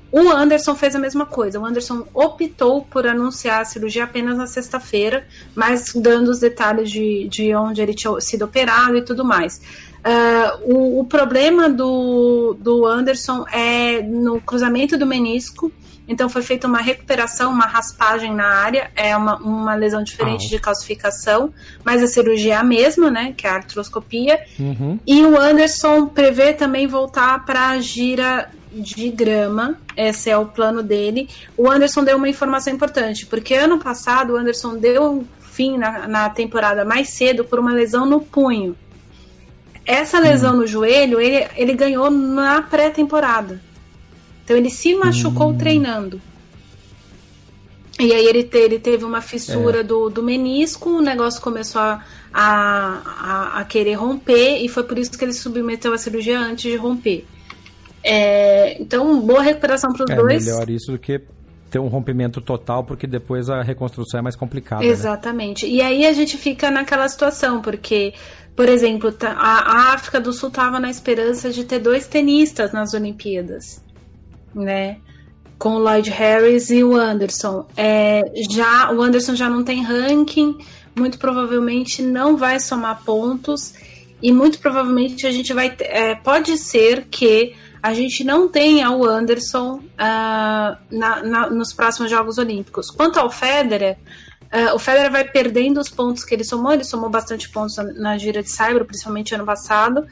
O Anderson fez a mesma coisa. O Anderson optou por anunciar a cirurgia apenas na sexta-feira, mas dando os detalhes de, de onde ele tinha sido operado e tudo mais. Uh, o, o, problema do, do Anderson é no cruzamento do menisco então foi feita uma recuperação, uma raspagem na área, é uma, uma lesão diferente ah. de calcificação, mas a cirurgia é a mesma, né? Que é a artroscopia. Uhum. E o Anderson prevê também voltar para a gira de grama, esse é o plano dele. O Anderson deu uma informação importante, porque ano passado o Anderson deu fim na, na temporada mais cedo por uma lesão no punho. Essa lesão hum. no joelho ele, ele ganhou na pré-temporada. Então ele se machucou hum. treinando. E aí ele, te, ele teve uma fissura é. do, do menisco, o negócio começou a, a, a, querer romper, e foi por isso que ele submeteu a cirurgia antes de romper. É, então, boa recuperação para os é dois. É melhor isso do que ter um rompimento total, porque depois a reconstrução é mais complicada. Né? Exatamente. Né? E aí a gente fica naquela situação, porque, por exemplo, tá, a África do Sul estava na esperança de ter dois tenistas nas Olimpíadas né? Com o Lloyd Harris e o Anderson. É, já O Anderson já não tem ranking, muito provavelmente não vai somar pontos, e muito provavelmente a gente vai. É, pode ser que a gente não tenha o Anderson uh, na, na, nos próximos Jogos Olímpicos. Quanto ao Federer, uh, o Federer vai perdendo os pontos que ele somou, ele somou bastante pontos na, na gira de Saibro, principalmente ano passado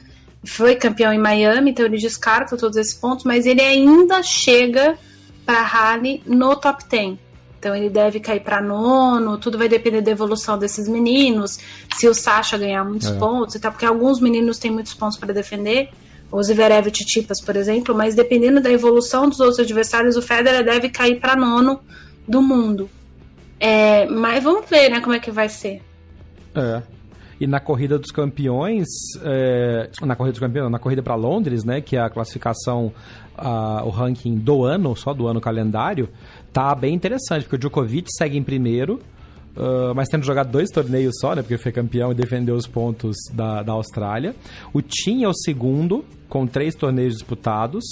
foi campeão em Miami, então ele descarta todos esses pontos, mas ele ainda chega para Rally no top 10. Então ele deve cair para nono, tudo vai depender da evolução desses meninos, se o Sasha ganhar muitos é. pontos e tal, porque alguns meninos têm muitos pontos para defender, o Zverev e Titipas, por exemplo, mas dependendo da evolução dos outros adversários, o Federer deve cair para nono do mundo. É, mas vamos ver, né, como é que vai ser. É. E na corrida dos campeões, é, na corrida dos campeões, na corrida para Londres, né, que é a classificação, a, o ranking do ano, só do ano calendário, tá bem interessante, porque o Djokovic segue em primeiro, uh, mas tendo jogado dois torneios só, né, porque foi campeão e defendeu os pontos da, da Austrália. O Tim é o segundo, com três torneios disputados.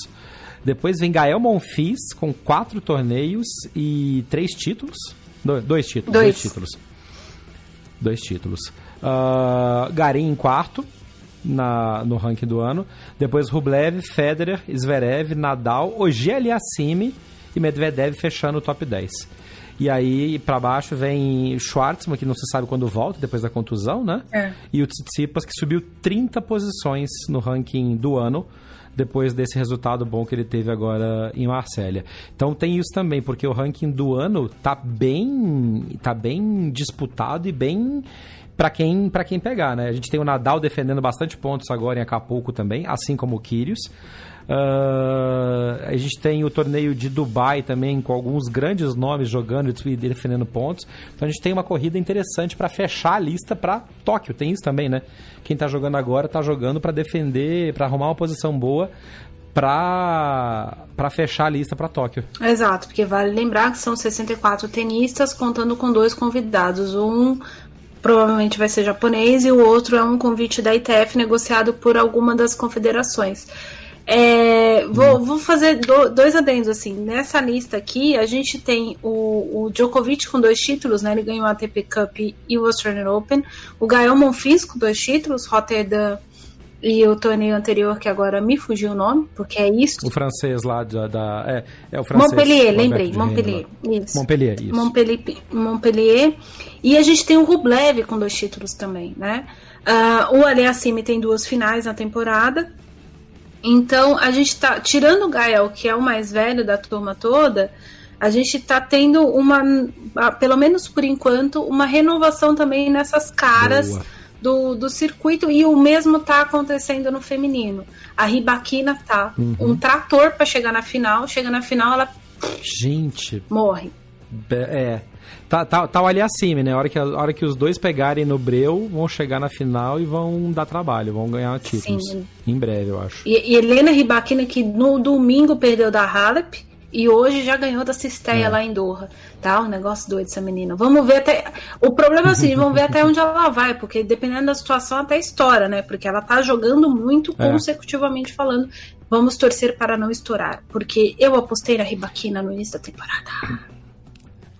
Depois vem Gael Monfils, com quatro torneios e três títulos. Do, dois títulos. Dois. dois títulos. Dois títulos. Uh, Garim em quarto na, no ranking do ano. Depois Rublev, Federer, Zverev, Nadal, Ogier Aliassime e Medvedev fechando o top 10. E aí, para baixo, vem Schwartzman, que não se sabe quando volta, depois da contusão, né? É. E o Tsitsipas, que subiu 30 posições no ranking do ano, depois desse resultado bom que ele teve agora em Marsella. Então tem isso também, porque o ranking do ano tá bem, tá bem disputado e bem para quem, para quem pegar, né? A gente tem o Nadal defendendo bastante pontos agora em Acapulco também, assim como o Kyrgios. Uh, a gente tem o torneio de Dubai também, com alguns grandes nomes jogando e defendendo pontos. Então a gente tem uma corrida interessante para fechar a lista para Tóquio. Tem isso também, né? Quem está jogando agora está jogando para defender, para arrumar uma posição boa para fechar a lista para Tóquio. Exato, porque vale lembrar que são 64 tenistas contando com dois convidados, um provavelmente vai ser japonês, e o outro é um convite da ITF negociado por alguma das confederações. É, vou, hum. vou, fazer do, dois adendos assim. Nessa lista aqui, a gente tem o, o, Djokovic com dois títulos, né? Ele ganhou a ATP Cup e o Australian Open. O Gael Monfils com dois títulos, Rotterdam e o torneio anterior, que agora me fugiu o nome, porque é isso. O francês lá da. da é, é o francês. Montpellier, lembrei. Montpellier. Isso. Montpellier, isso. Montpellier, Montpellier. E a gente tem o Rublev com dois títulos também, né? Uh, o Aliassime tem duas finais na temporada. Então, a gente tá. Tirando o Gael, que é o mais velho da turma toda, a gente está tendo uma, pelo menos por enquanto, uma renovação também nessas caras do, do circuito e o mesmo está acontecendo no feminino. A Ribaquina tá uhum. um trator para chegar na final, chega na final ela gente morre. É. Tá, tá, tá ali acima, né? A hora, que, a hora que os dois pegarem no breu, vão chegar na final e vão dar trabalho, vão ganhar títulos. Sim. Em breve, eu acho. E, e Helena Ribaquina, que no domingo perdeu da Halep, e hoje já ganhou da Cisteia é. lá em Doha. Tá, um negócio doido essa menina. Vamos ver até. O problema é o seguinte, vamos ver até onde ela vai, porque dependendo da situação, até estoura, né? Porque ela tá jogando muito é. consecutivamente falando. Vamos torcer para não estourar. Porque eu apostei na Ribaquina no início da temporada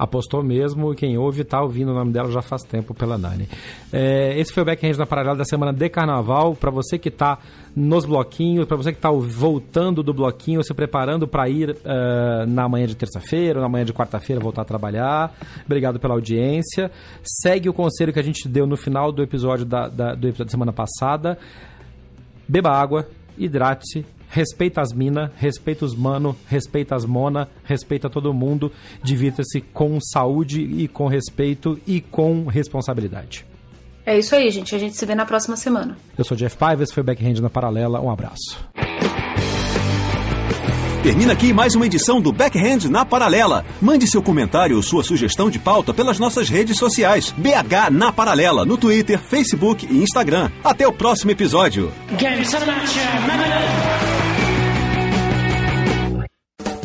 apostou mesmo quem ouve está ouvindo o nome dela já faz tempo pela Nani. É, esse foi o Backhand na Paralela da semana de Carnaval. Para você que está nos bloquinhos, para você que está voltando do bloquinho, se preparando para ir uh, na manhã de terça-feira, na manhã de quarta-feira voltar a trabalhar. Obrigado pela audiência. Segue o conselho que a gente deu no final do episódio da, da do episódio da semana passada. Beba água, hidrate-se, respeita as minas, respeita os mano, respeita as mona, respeita todo mundo, divirta-se com saúde e com respeito e com responsabilidade. É isso aí, gente. A gente se vê na próxima semana. Eu sou Jeff Paiva, esse foi o Backhand na Paralela. Um abraço. Termina aqui mais uma edição do Backhand na Paralela. Mande seu comentário ou sua sugestão de pauta pelas nossas redes sociais. BH na Paralela, no Twitter, Facebook e Instagram. Até o próximo episódio.